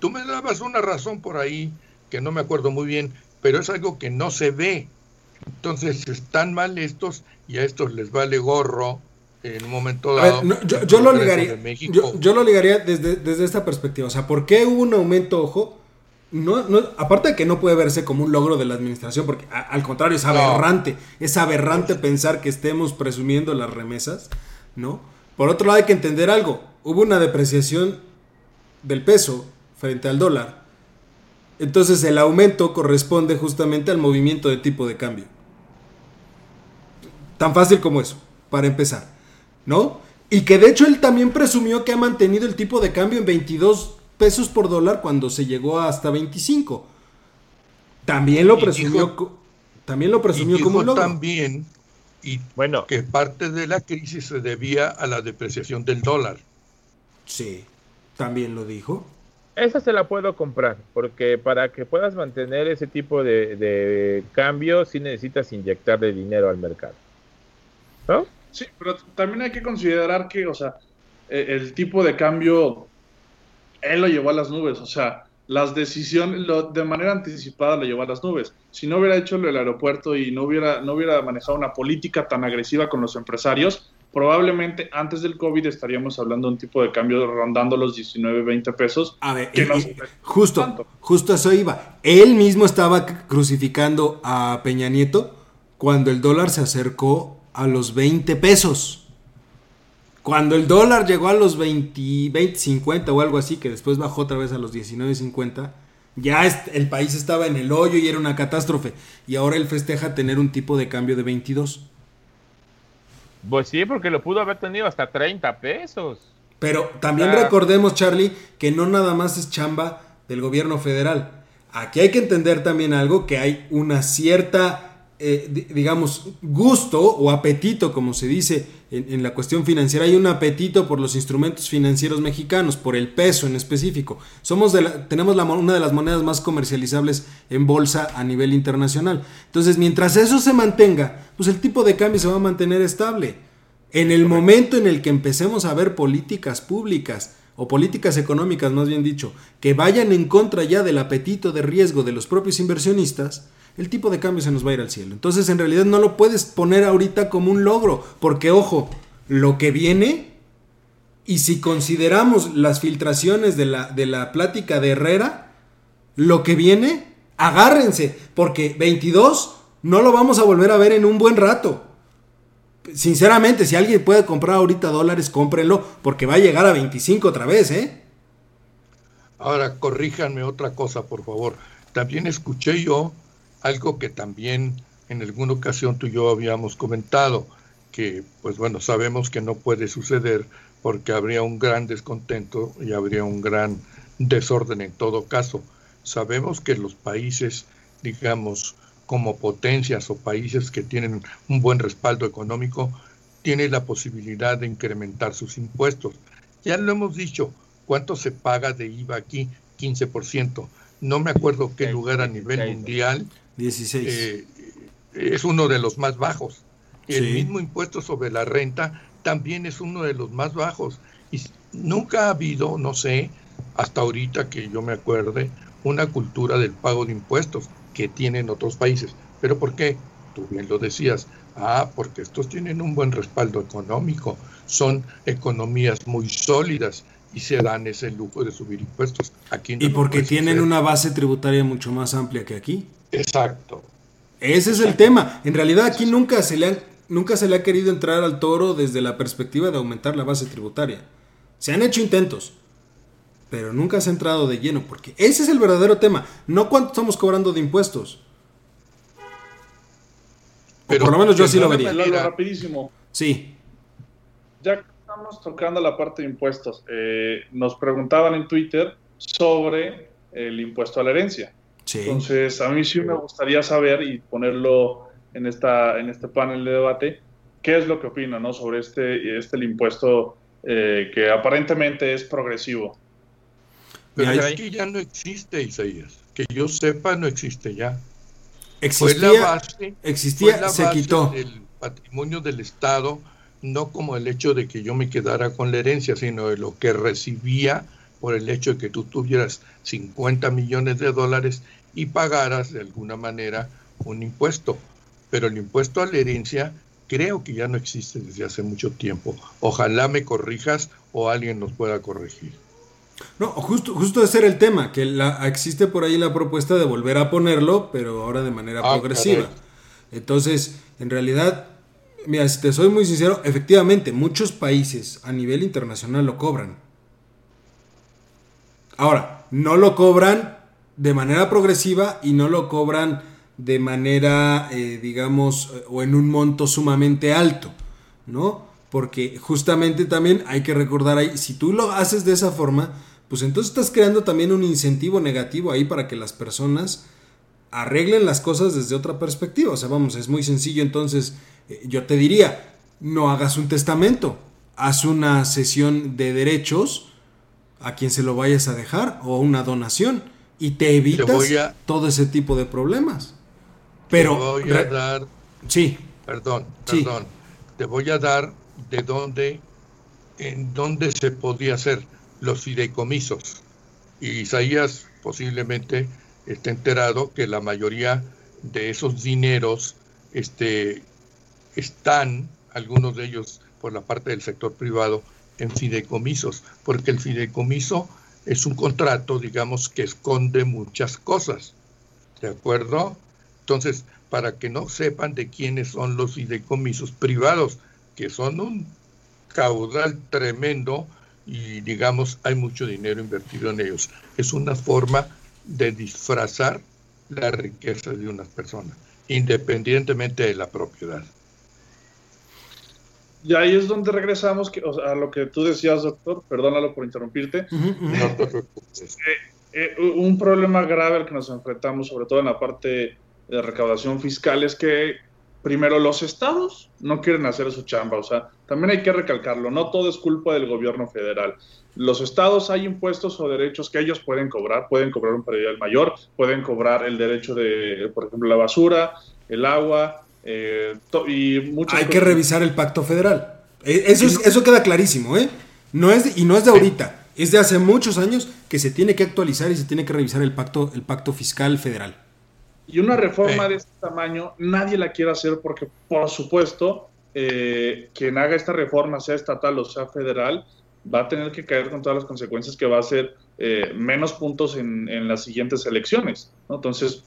Tú me dabas una razón por ahí que no me acuerdo muy bien, pero es algo que no se ve. Entonces están mal estos y a estos les vale gorro en un momento dado. yo, lo ligaría, yo, lo ligaría desde, desde esta perspectiva. O sea, ¿por qué hubo un aumento, ojo? No, no, aparte de que no puede verse como un logro de la administración, porque al contrario es aberrante, es aberrante pensar que estemos presumiendo las remesas, ¿no? Por otro lado hay que entender algo, hubo una depreciación del peso frente al dólar, entonces el aumento corresponde justamente al movimiento de tipo de cambio. Tan fácil como eso, para empezar, ¿no? Y que de hecho él también presumió que ha mantenido el tipo de cambio en 22 pesos por dólar cuando se llegó hasta 25. También lo presumió, también lo presumió como un También y bueno, que parte de la crisis se debía a la depreciación del dólar. Sí, también lo dijo. Esa se la puedo comprar, porque para que puedas mantener ese tipo de, de cambio, sí necesitas inyectarle dinero al mercado. ¿No? Sí, pero también hay que considerar que, o sea, e, el tipo de cambio él lo llevó a las nubes, o sea, las decisiones, lo, de manera anticipada lo llevó a las nubes. Si no hubiera hecho el aeropuerto y no hubiera, no hubiera manejado una política tan agresiva con los empresarios, probablemente antes del COVID estaríamos hablando de un tipo de cambio rondando los 19, 20 pesos. A ver, justo, justo eso iba. Él mismo estaba crucificando a Peña Nieto cuando el dólar se acercó a los 20 pesos. Cuando el dólar llegó a los 20, 20, 50 o algo así, que después bajó otra vez a los 19.50, ya el país estaba en el hoyo y era una catástrofe. Y ahora él festeja tener un tipo de cambio de 22. Pues sí, porque lo pudo haber tenido hasta 30 pesos. Pero también recordemos, Charlie, que no nada más es chamba del gobierno federal. Aquí hay que entender también algo, que hay una cierta eh, digamos, gusto o apetito, como se dice en, la cuestión financiera, hay un apetito por los instrumentos financieros mexicanos, por el peso en específico. Somos de tenemos la, una de las monedas más comercializables en bolsa a nivel internacional. Entonces, mientras eso se mantenga, pues el tipo de cambio se va a mantener estable. En el momento en el que empecemos a ver políticas públicas, o políticas económicas más bien dicho, que vayan en contra ya del apetito de riesgo de los propios inversionistas, el tipo de cambio se nos va a ir al cielo. Entonces, en realidad no lo puedes poner ahorita como un logro, porque ojo, lo que viene, y si consideramos las filtraciones de la, de la plática de Herrera, lo que viene, agárrense, porque 22 no lo vamos a volver a ver en un buen rato. Sinceramente, si alguien puede comprar ahorita dólares, cómprenlo, porque va a llegar a 25 otra vez, ¿eh? Ahora, corríjanme otra cosa, por favor. También escuché yo algo que también en alguna ocasión tú y yo habíamos comentado, que pues bueno, sabemos que no puede suceder porque habría un gran descontento y habría un gran desorden en todo caso. Sabemos que los países, digamos, como potencias o países que tienen un buen respaldo económico, tienen la posibilidad de incrementar sus impuestos. Ya lo hemos dicho, ¿cuánto se paga de IVA aquí? 15%. No me acuerdo qué lugar a nivel mundial 16. Eh, es uno de los más bajos. El mismo impuesto sobre la renta también es uno de los más bajos. Y nunca ha habido, no sé, hasta ahorita que yo me acuerde, una cultura del pago de impuestos que tienen otros países. ¿Pero por qué? Tú bien lo decías. Ah, porque estos tienen un buen respaldo económico, son economías muy sólidas y se dan ese lujo de subir impuestos. Aquí y porque tienen una base tributaria mucho más amplia que aquí. Exacto. Ese es el tema. En realidad aquí nunca se, le nunca se le ha querido entrar al toro desde la perspectiva de aumentar la base tributaria. Se han hecho intentos, pero nunca se ha entrado de lleno, porque ese es el verdadero tema, no cuánto estamos cobrando de impuestos. Pero por lo menos yo así lo vería. rapidísimo. Sí. Ya estamos tocando la parte de impuestos. Eh, nos preguntaban en Twitter sobre el impuesto a la herencia. Entonces, a mí sí me gustaría saber y ponerlo en, esta, en este panel de debate, qué es lo que opina ¿no? sobre este, este el impuesto eh, que aparentemente es progresivo. Pero es que ya no existe, Isaías. Que yo sepa, no existe ya. Existía, fue la base, existía se quitó. El patrimonio del Estado, no como el hecho de que yo me quedara con la herencia, sino de lo que recibía por el hecho de que tú tuvieras 50 millones de dólares y pagaras de alguna manera un impuesto. pero el impuesto a la herencia creo que ya no existe desde hace mucho tiempo. Ojalá me corrijas o alguien nos pueda corregir. No, justo, justo ese era el tema, que la, existe por ahí la propuesta de volver a ponerlo, pero ahora de manera ah, progresiva. Entonces, en realidad, mira, si te soy muy sincero, efectivamente, muchos países a nivel internacional lo cobran. Ahora, no lo cobran de manera progresiva y no lo cobran de manera, eh, digamos, eh, o en un monto sumamente alto, ¿no? Porque justamente también hay que recordar ahí, si tú lo haces de esa forma, pues entonces estás creando también un incentivo negativo ahí para que las personas arreglen las cosas desde otra perspectiva. O sea, vamos, es muy sencillo. Entonces, eh, yo te diría, no hagas un testamento, haz una sesión de derechos a quien se lo vayas a dejar o una donación y te evitas todo ese tipo de problemas. Pero te voy a dar sí, perdón, perdón. Te voy a dar de dónde en dónde se podía hacer los fideicomisos. Y Isaías posiblemente esté enterado que la mayoría de esos dineros este, están, algunos de ellos por la parte del sector privado, en fideicomisos, porque el fideicomiso es un contrato, digamos, que esconde muchas cosas. ¿De acuerdo? Entonces, para que no sepan de quiénes son los fideicomisos privados, que son un caudal tremendo y digamos hay mucho dinero invertido en ellos. Es una forma de disfrazar la riqueza de unas personas, independientemente de la propiedad. Y ahí es donde regresamos a lo que tú decías, doctor, perdónalo por interrumpirte. Eh, eh, un problema grave al que nos enfrentamos, sobre todo en la parte de recaudación fiscal, es que primero los estados no quieren hacer su chamba, o sea, también hay que recalcarlo, no todo es culpa del gobierno federal. Los estados hay impuestos o derechos que ellos pueden cobrar, pueden cobrar un predial mayor, pueden cobrar el derecho de, por ejemplo, la basura, el agua, eh, y muchas Hay que revisar el pacto federal. E, eso, eso queda clarísimo, ¿eh? No es y no es de ahorita, es de hace muchos años que se tiene que actualizar y se tiene que revisar el pacto, el pacto fiscal federal. Y una reforma de este tamaño nadie la quiere hacer porque, por supuesto, eh, quien haga esta reforma, sea estatal o sea federal, va a tener que caer con todas las consecuencias que va a ser eh, menos puntos en, las siguientes elecciones. Entonces,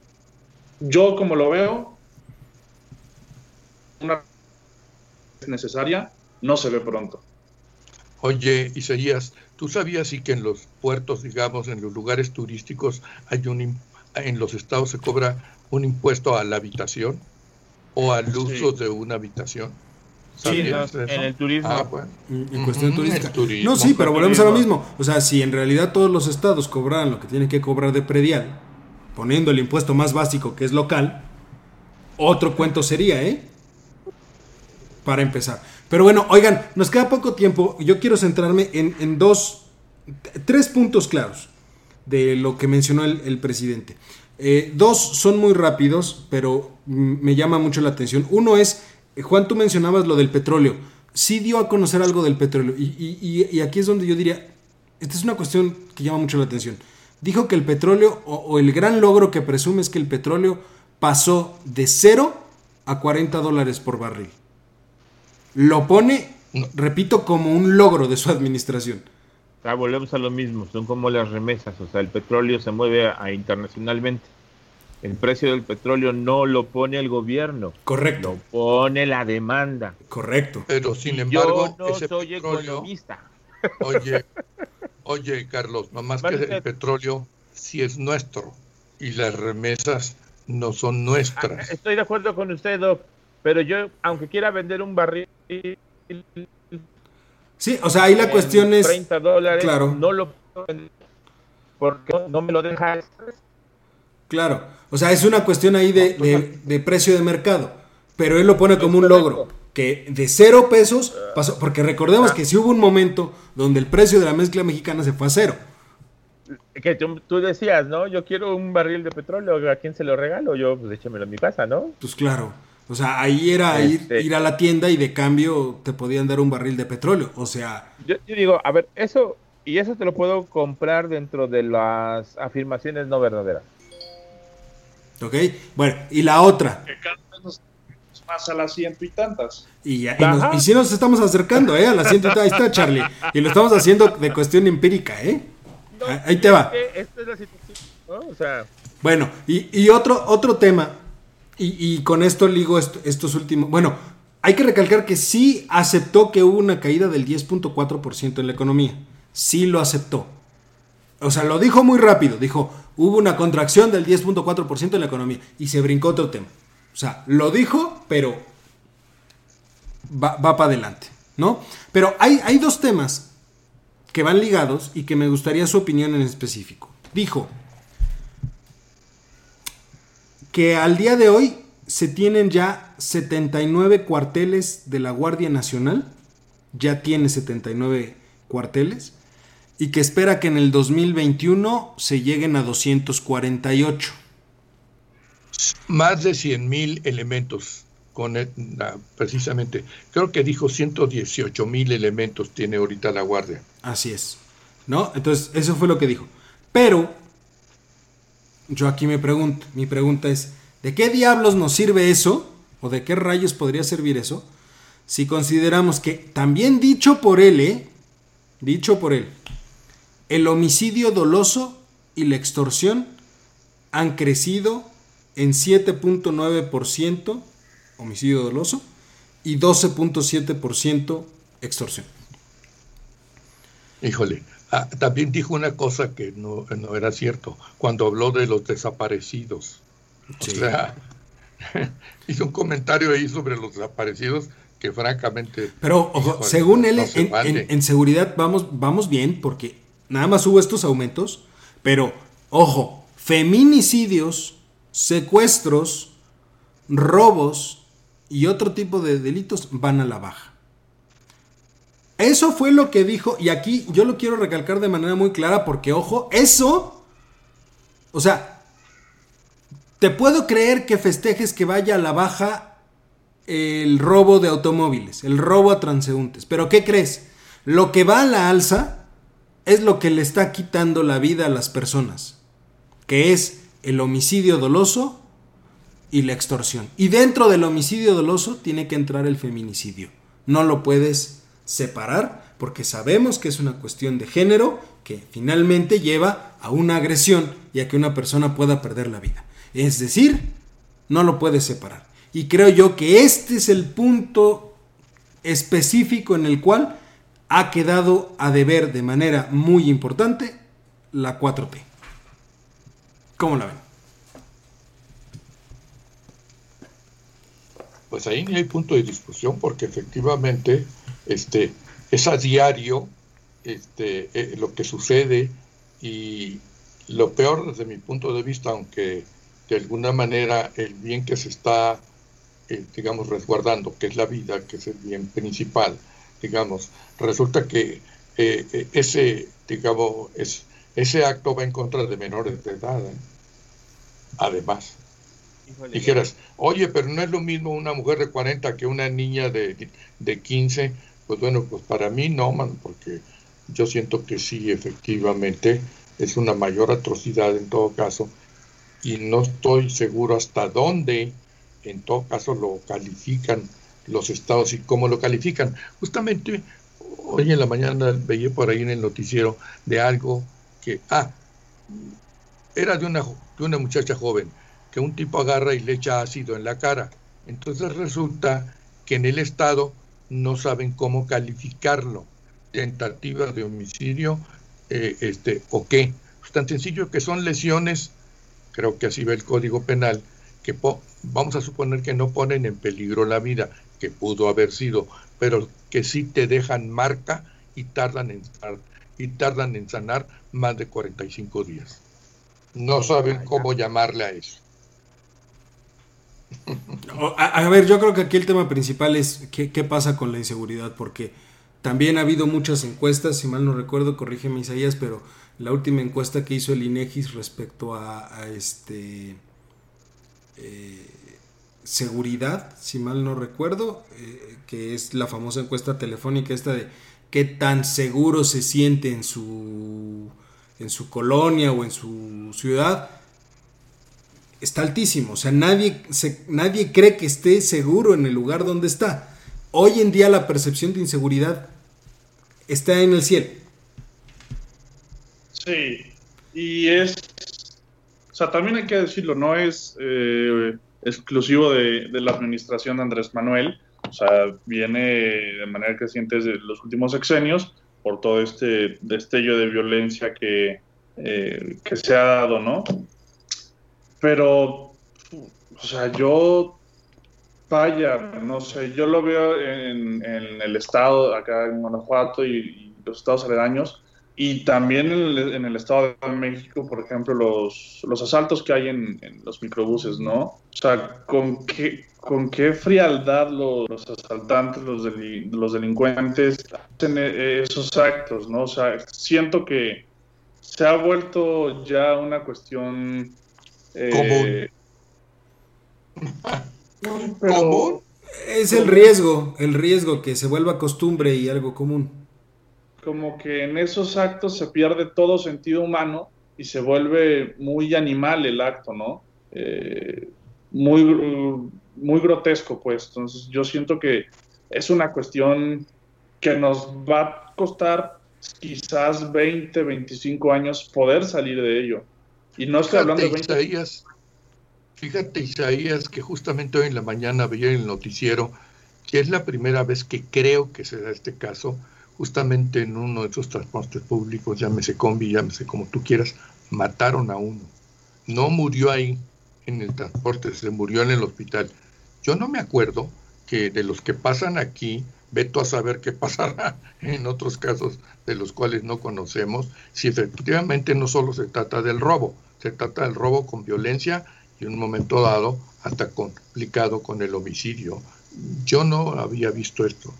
yo como lo veo, una necesaria no se ve pronto. Oye, Isaías, ¿tú sabías y que en los puertos, digamos, en los lugares turísticos, hay un en los estados se cobra un impuesto a la habitación o al uso de una habitación. Sí, en el turismo. Ah, en cuestión turística. no, sí, pero volvemos a lo mismo. O sea, si en realidad todos los estados cobraran lo que tienen que cobrar de predial, poniendo el impuesto más básico que es local, otro cuento sería, ¿eh? Para empezar. Pero bueno, oigan, nos queda poco tiempo. Yo quiero centrarme en, en dos, tres puntos claros de lo que mencionó el, presidente. Eh, dos son muy rápidos, pero me llama mucho la atención. Uno es, eh, Juan, tú mencionabas lo del petróleo. Sí dio a conocer algo del petróleo. Y, aquí es donde yo diría, esta es una cuestión que llama mucho la atención. Dijo que el petróleo, o, el gran logro que presume es que el petróleo pasó de 0 a 40 dólares por barril. Lo pone, repito, como un logro de su administración. Ah, volvemos a lo mismo, son como las remesas, o sea, el petróleo se mueve a, internacionalmente. El precio del petróleo no lo pone el gobierno. Correcto. Lo pone la demanda. Correcto. Pero sin embargo, yo no soy economista. Oye, oye, Carlos, nomás que el petróleo sí es nuestro y las remesas no son nuestras. Ah, estoy de acuerdo con usted, Doc, pero yo, aunque quiera vender un barril Sí, o sea, ahí la cuestión es. 30 dólares. Claro. No lo. Porque no me lo deja. Claro. O sea, es una cuestión ahí de, precio de mercado. Pero él lo pone como un logro. Que de cero pesos pasó. Porque recordemos que si hubo un momento donde el precio de la mezcla mexicana se fue a cero. Que tú, decías, ¿no? Yo quiero un barril de petróleo. ¿A quién se lo regalo? Yo, pues échamelo en mi casa, ¿no? Pues claro. O sea, ahí era este ir, a la tienda y de cambio te podían dar un barril de petróleo. O sea. Yo, digo, a ver, eso. Y eso te lo puedo comprar dentro de las afirmaciones no verdaderas. Ok. Bueno, y la otra. más a las ciento y tantas. Y, y, si nos estamos acercando, ¿eh? A las ciento y tantas. Ahí está, Charlie. Y lo estamos haciendo de cuestión empírica, ¿eh? Ahí te va. Esta es la situación, O sea... Bueno, y, otro, otro tema, y, con esto ligo estos últimos... Bueno, hay que recalcar que sí aceptó que hubo una caída del 10.4% en la economía. Sí lo aceptó. O sea, lo dijo muy rápido. Dijo, hubo una contracción del 10.4% en la economía. Y se brincó otro tema. O sea, lo dijo, pero va, para adelante, ¿no? Pero hay, hay dos temas que van ligados y que me gustaría su opinión en específico. Dijo que al día de hoy se tienen ya 79 cuarteles de la Guardia Nacional, ya tiene 79 cuarteles, y que espera que en el 2021 se lleguen a 248. Más de 100 mil elementos, con precisamente, creo que dijo 118 mil elementos tiene ahorita la Guardia. Así es, ¿no? Entonces, eso fue lo que dijo. Pero, yo aquí me pregunto, mi pregunta es, ¿De qué diablos nos sirve eso? ¿O de qué rayos podría servir eso? Si consideramos que también dicho por él, ¿eh? dicho por él, el homicidio doloso y la extorsión han crecido en 7.9% homicidio doloso y 12.7% extorsión. Híjole, ah, también dijo una cosa que no, no era cierto cuando habló de los desaparecidos. O sea, hizo un comentario ahí sobre los desaparecidos que francamente... Pero, ojo, según él, en, seguridad vamos, vamos bien porque nada más hubo estos aumentos, pero, ojo, feminicidios, secuestros, robos y otro tipo de delitos van a la baja. Eso fue lo que dijo, y aquí yo lo quiero recalcar de manera muy clara porque, ojo, eso, o sea, te puedo creer que festejes que vaya a la baja el robo de automóviles, el robo a transeúntes. Pero ¿qué crees? Lo que va a la alza es lo que le está quitando la vida a las personas, que es el homicidio doloso y la extorsión. Y dentro del homicidio doloso tiene que entrar el feminicidio. No lo puedes separar porque sabemos que es una cuestión de género que finalmente lleva a una agresión y a que una persona pueda perder la vida. Es decir, no lo puedes separar. Y creo yo que este es el punto específico en el cual ha quedado a deber de manera muy importante la 4T. ¿Cómo la ven? Pues ahí hay punto de discusión porque efectivamente este, es a diario este, eh, lo que sucede y lo peor desde mi punto de vista, aunque de alguna manera el bien que se está, eh, digamos, resguardando, que es la vida, que es el bien principal, digamos, resulta que eh, ese, digamos, es, ese acto va en contra de menores de edad. Además, dijeras, oye, pero no es lo mismo una mujer de 40 que una niña de, de 15. Pues bueno, pues para mí no, man, porque yo siento que sí, efectivamente, es una mayor atrocidad en todo caso y no estoy seguro hasta dónde, en todo caso, lo califican los estados y cómo lo califican. Justamente hoy en la mañana veía por ahí en el noticiero de algo que, ah, era de una, de una muchacha joven, que un tipo agarra y le echa ácido en la cara. Entonces resulta que en el estado no saben cómo calificarlo, tentativa de homicidio, eh, este, o qué. Es tan sencillo que son lesiones creo que así ve el Código Penal, que vamos a suponer que no ponen en peligro la vida, que pudo haber sido, pero que sí te dejan marca y tardan en, y tardan en sanar más de 45 días. No saben cómo llamarle a eso. A, ver, yo creo que aquí el tema principal es qué, pasa con la inseguridad, porque también ha habido muchas encuestas, si mal no recuerdo, corrígeme Isaías, pero la última encuesta que hizo el INEGIS respecto a, este eh, seguridad, si mal no recuerdo, eh, que es la famosa encuesta telefónica esta de qué tan seguro se siente en su en su colonia o en su ciudad. Está altísimo. O sea, nadie, nadie cree que esté seguro en el lugar donde está. Hoy en día la percepción de inseguridad está en el cielo. Sí, y es, o sea, también hay que decirlo, no es eh, exclusivo de, la administración de Andrés Manuel, o sea, viene de manera creciente desde los últimos sexenios por todo este destello de violencia que, eh, que se ha dado, ¿no? Pero, o sea, yo, vaya, no sé, yo lo veo en, el estado, acá en Guanajuato y, los estados aledaños, y también en el, Estado de México, por ejemplo, los, los asaltos que hay en, los microbuses, ¿no? O sea, ¿con qué, con qué frialdad los, asaltantes, los, los delincuentes hacen e, esos actos, ¿no? O sea, siento que se ha vuelto ya una cuestión... Eh, ¿Común? Es el riesgo, el riesgo que se vuelva costumbre y algo común como que en esos actos se pierde todo sentido humano y se vuelve muy animal el acto, ¿no? Eh, muy, muy grotesco, pues. Entonces yo siento que es una cuestión que nos va a costar quizás 20, 25 años poder salir de ello. Y no estoy hablando de 20 Isaías, Fíjate, Isaías, que justamente hoy en la mañana veía en el noticiero que es la primera vez que creo que se da este caso, justamente en uno de esos transportes públicos, llámese combi, llámese como tú quieras, mataron a uno. No murió ahí en el transporte, se murió en el hospital. Yo no me acuerdo que de los que pasan aquí, veto a saber qué pasará en otros casos de los cuales no conocemos, si efectivamente no solo se trata del robo, se trata del robo con violencia y en un momento dado hasta complicado con el homicidio. Yo no había visto esto.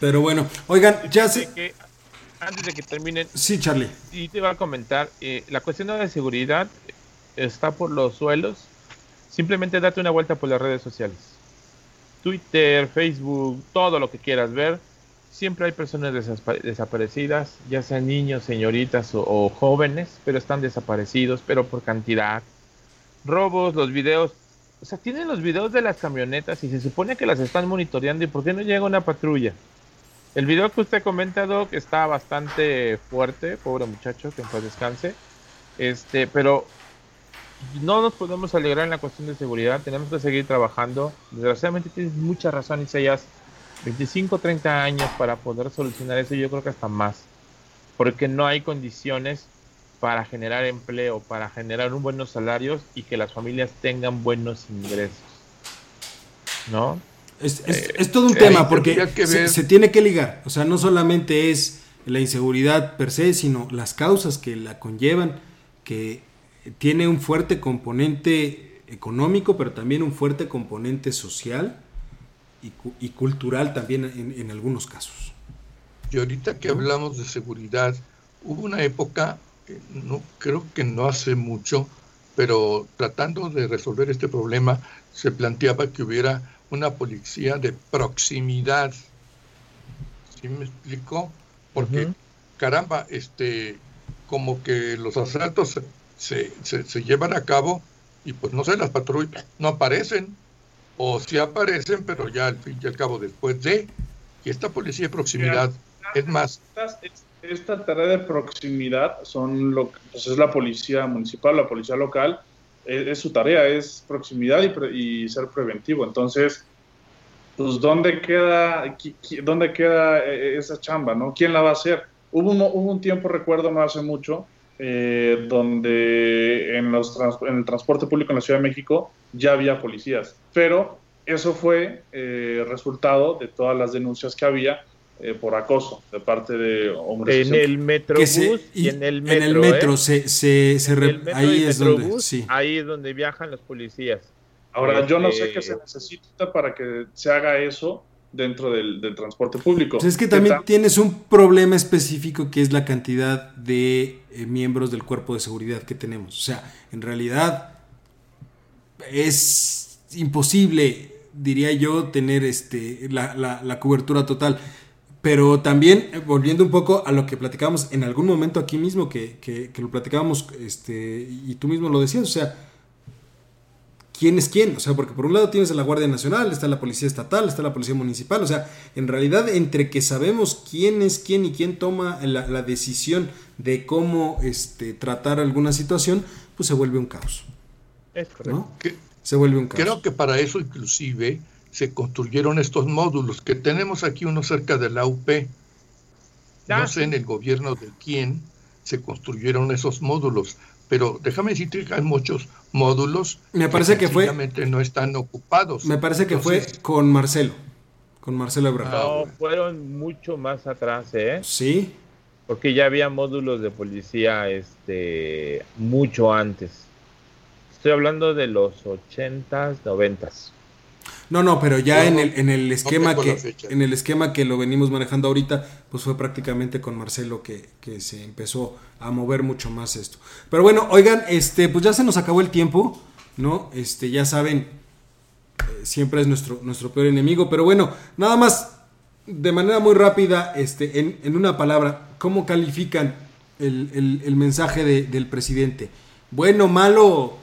Pero bueno, oigan, ya sé. antes de que terminen. Sí, Charlie. Y te iba a comentar, eh, la cuestión de la seguridad está por los suelos. Simplemente date una vuelta por las redes sociales. Twitter, Facebook, todo lo que quieras ver. Siempre hay personas desaparecidas, ya sean niños, señoritas o, jóvenes, pero están desaparecidos, pero por cantidad. Robos, los videos. O sea, tienen los videos de las camionetas y se supone que las están monitoreando. ¿Y por qué no llega una patrulla? El video que usted comenta, Doc, está bastante fuerte, pobre muchacho, que en paz descanse. Este, pero no nos podemos alegrar en la cuestión de seguridad, tenemos que seguir trabajando. Desgraciadamente tienes mucha razón, Isaías. 25, 30 años para poder solucionar eso, yo creo que hasta más. Porque no hay condiciones para generar empleo, para generar buenos salarios y que las familias tengan buenos ingresos. ¿No? Es, todo un tema porque se, tiene que ligar. O sea, no solamente es la inseguridad per se, sino las causas que la conllevan, que tiene un fuerte componente económico, pero también un fuerte componente social y, cultural también en, algunos casos. Y ahorita que hablamos de seguridad, hubo una época, no creo que no hace mucho, pero tratando de resolver este problema, se planteaba que hubiera una policía de proximidad. ¿Sí me explico? Porque, caramba, este, como que los asaltos se, se, llevan a cabo y pues no sé, las patrullas no aparecen, o sí aparecen, pero ya al fin y al cabo después de, y esta policía de proximidad, es más... Esta, tarea de proximidad son lo, pues es la policía municipal, la policía local, es, su tarea, es proximidad y, ser preventivo. Entonces, pues, ¿dónde queda, ¿dónde queda eh, esa chamba? ¿no? ¿Quién la va a hacer? Hubo un, hubo un tiempo, recuerdo no hace mucho, eh, donde en, los en el transporte público en la Ciudad de México ya había policías, pero eso fue eh, resultado de todas las denuncias que había eh, por acoso de parte de hombres. En el metrobús y, en el metro. En el metro, se, se, ahí es donde, sí. Ahí es donde viajan los policías. Ahora, yo no sé qué se este, necesita para que se haga eso dentro del, transporte público. Pues es que también tienes un problema específico que es la cantidad de eh, miembros del cuerpo de seguridad que tenemos. O sea, en realidad es imposible, diría yo, tener este, la, la, la cobertura total pero también, eh, volviendo un poco a lo que platicábamos en algún momento aquí mismo, que, que, lo platicábamos, este, y tú mismo lo decías, o sea, ¿quién es quién? O sea, porque por un lado tienes a la Guardia Nacional, está la Policía Estatal, está la Policía Municipal, o sea, en realidad entre que sabemos quién es quién y quién toma la, decisión de cómo este, tratar alguna situación, pues se vuelve un caos. Es correcto. se vuelve un caos. Creo que para eso inclusive se construyeron estos módulos, que tenemos aquí uno cerca de la UP. No sé en el gobierno de quién se construyeron esos módulos, pero déjame decirte que hay muchos módulos me parece que, fue no están ocupados. Me parece que fue con Marcelo, con Marcelo Ebrard. No, fueron mucho más atrás, ¿eh? Sí. Porque ya había módulos de policía este mucho antes. Estoy hablando de los 80s, 90s. No, no, pero ya en el, en el esquema que en el esquema que lo venimos manejando ahorita, pues fue prácticamente con Marcelo que, se empezó a mover mucho más esto. Pero bueno, oigan, este, pues ya se nos acabó el tiempo, ¿no? Este, ya saben, eh, siempre es nuestro, nuestro peor enemigo. Pero bueno, nada más, de manera muy rápida, este, en, en una palabra, ¿cómo califican el, el mensaje de, del presidente? ¿Bueno, malo?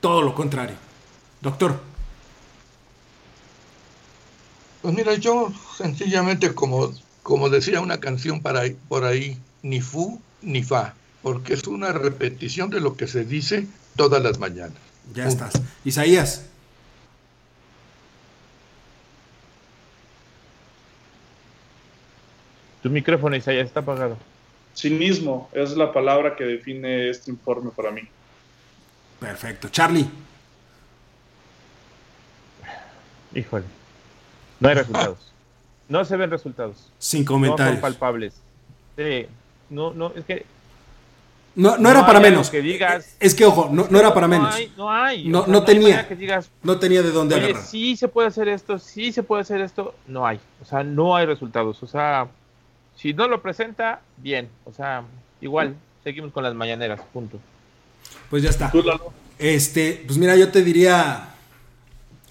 Todo lo contrario. Doctor. Pues mira, yo sencillamente como, como decía una canción para, por ahí, ni fu ni fa, porque es una repetición de lo que se dice todas las mañanas. Ya estás. Isaías. Tu micrófono, Isaías, está apagado. Cinismo es la palabra que define este informe para mí. Perfecto. Charlie. Híjole. No hay resultados. No se ven resultados. Sin comentarios. No son palpables. no, no, es que. No, no, era para menos. Que digas, es que, ojo, no, no era para menos. No hay. No, no, tenía. no tenía de dónde agarrar. Sí se puede hacer esto, sí se puede hacer esto. No hay. O sea, no hay resultados. O sea, si no lo presenta, bien. O sea, igual, seguimos con las mañaneras, punto. Pues ya está. Este, pues mira, yo te diría.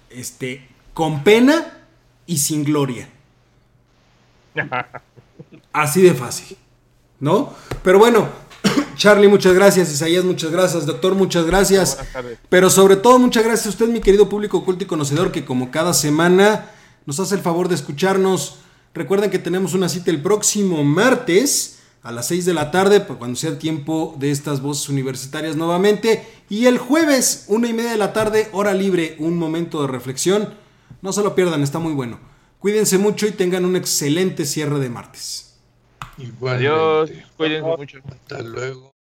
Este, con pena y sin gloria. Así de fácil, ¿no? Pero bueno, Charlie, muchas gracias. Isaías, muchas gracias. Doctor, muchas gracias. Pero sobre todo, muchas gracias a usted, mi querido público oculto y conocedor, que como cada semana nos hace el favor de escucharnos. Recuerden que tenemos una cita el próximo martes a las 6 de la tarde, cuando sea el tiempo de estas voces universitarias nuevamente. Y el jueves, una y media de la tarde, hora libre, un momento de reflexión no se lo pierdan, está muy bueno. Cuídense mucho y tengan un excelente cierre de martes. Adiós, cuídense mucho. Hasta luego.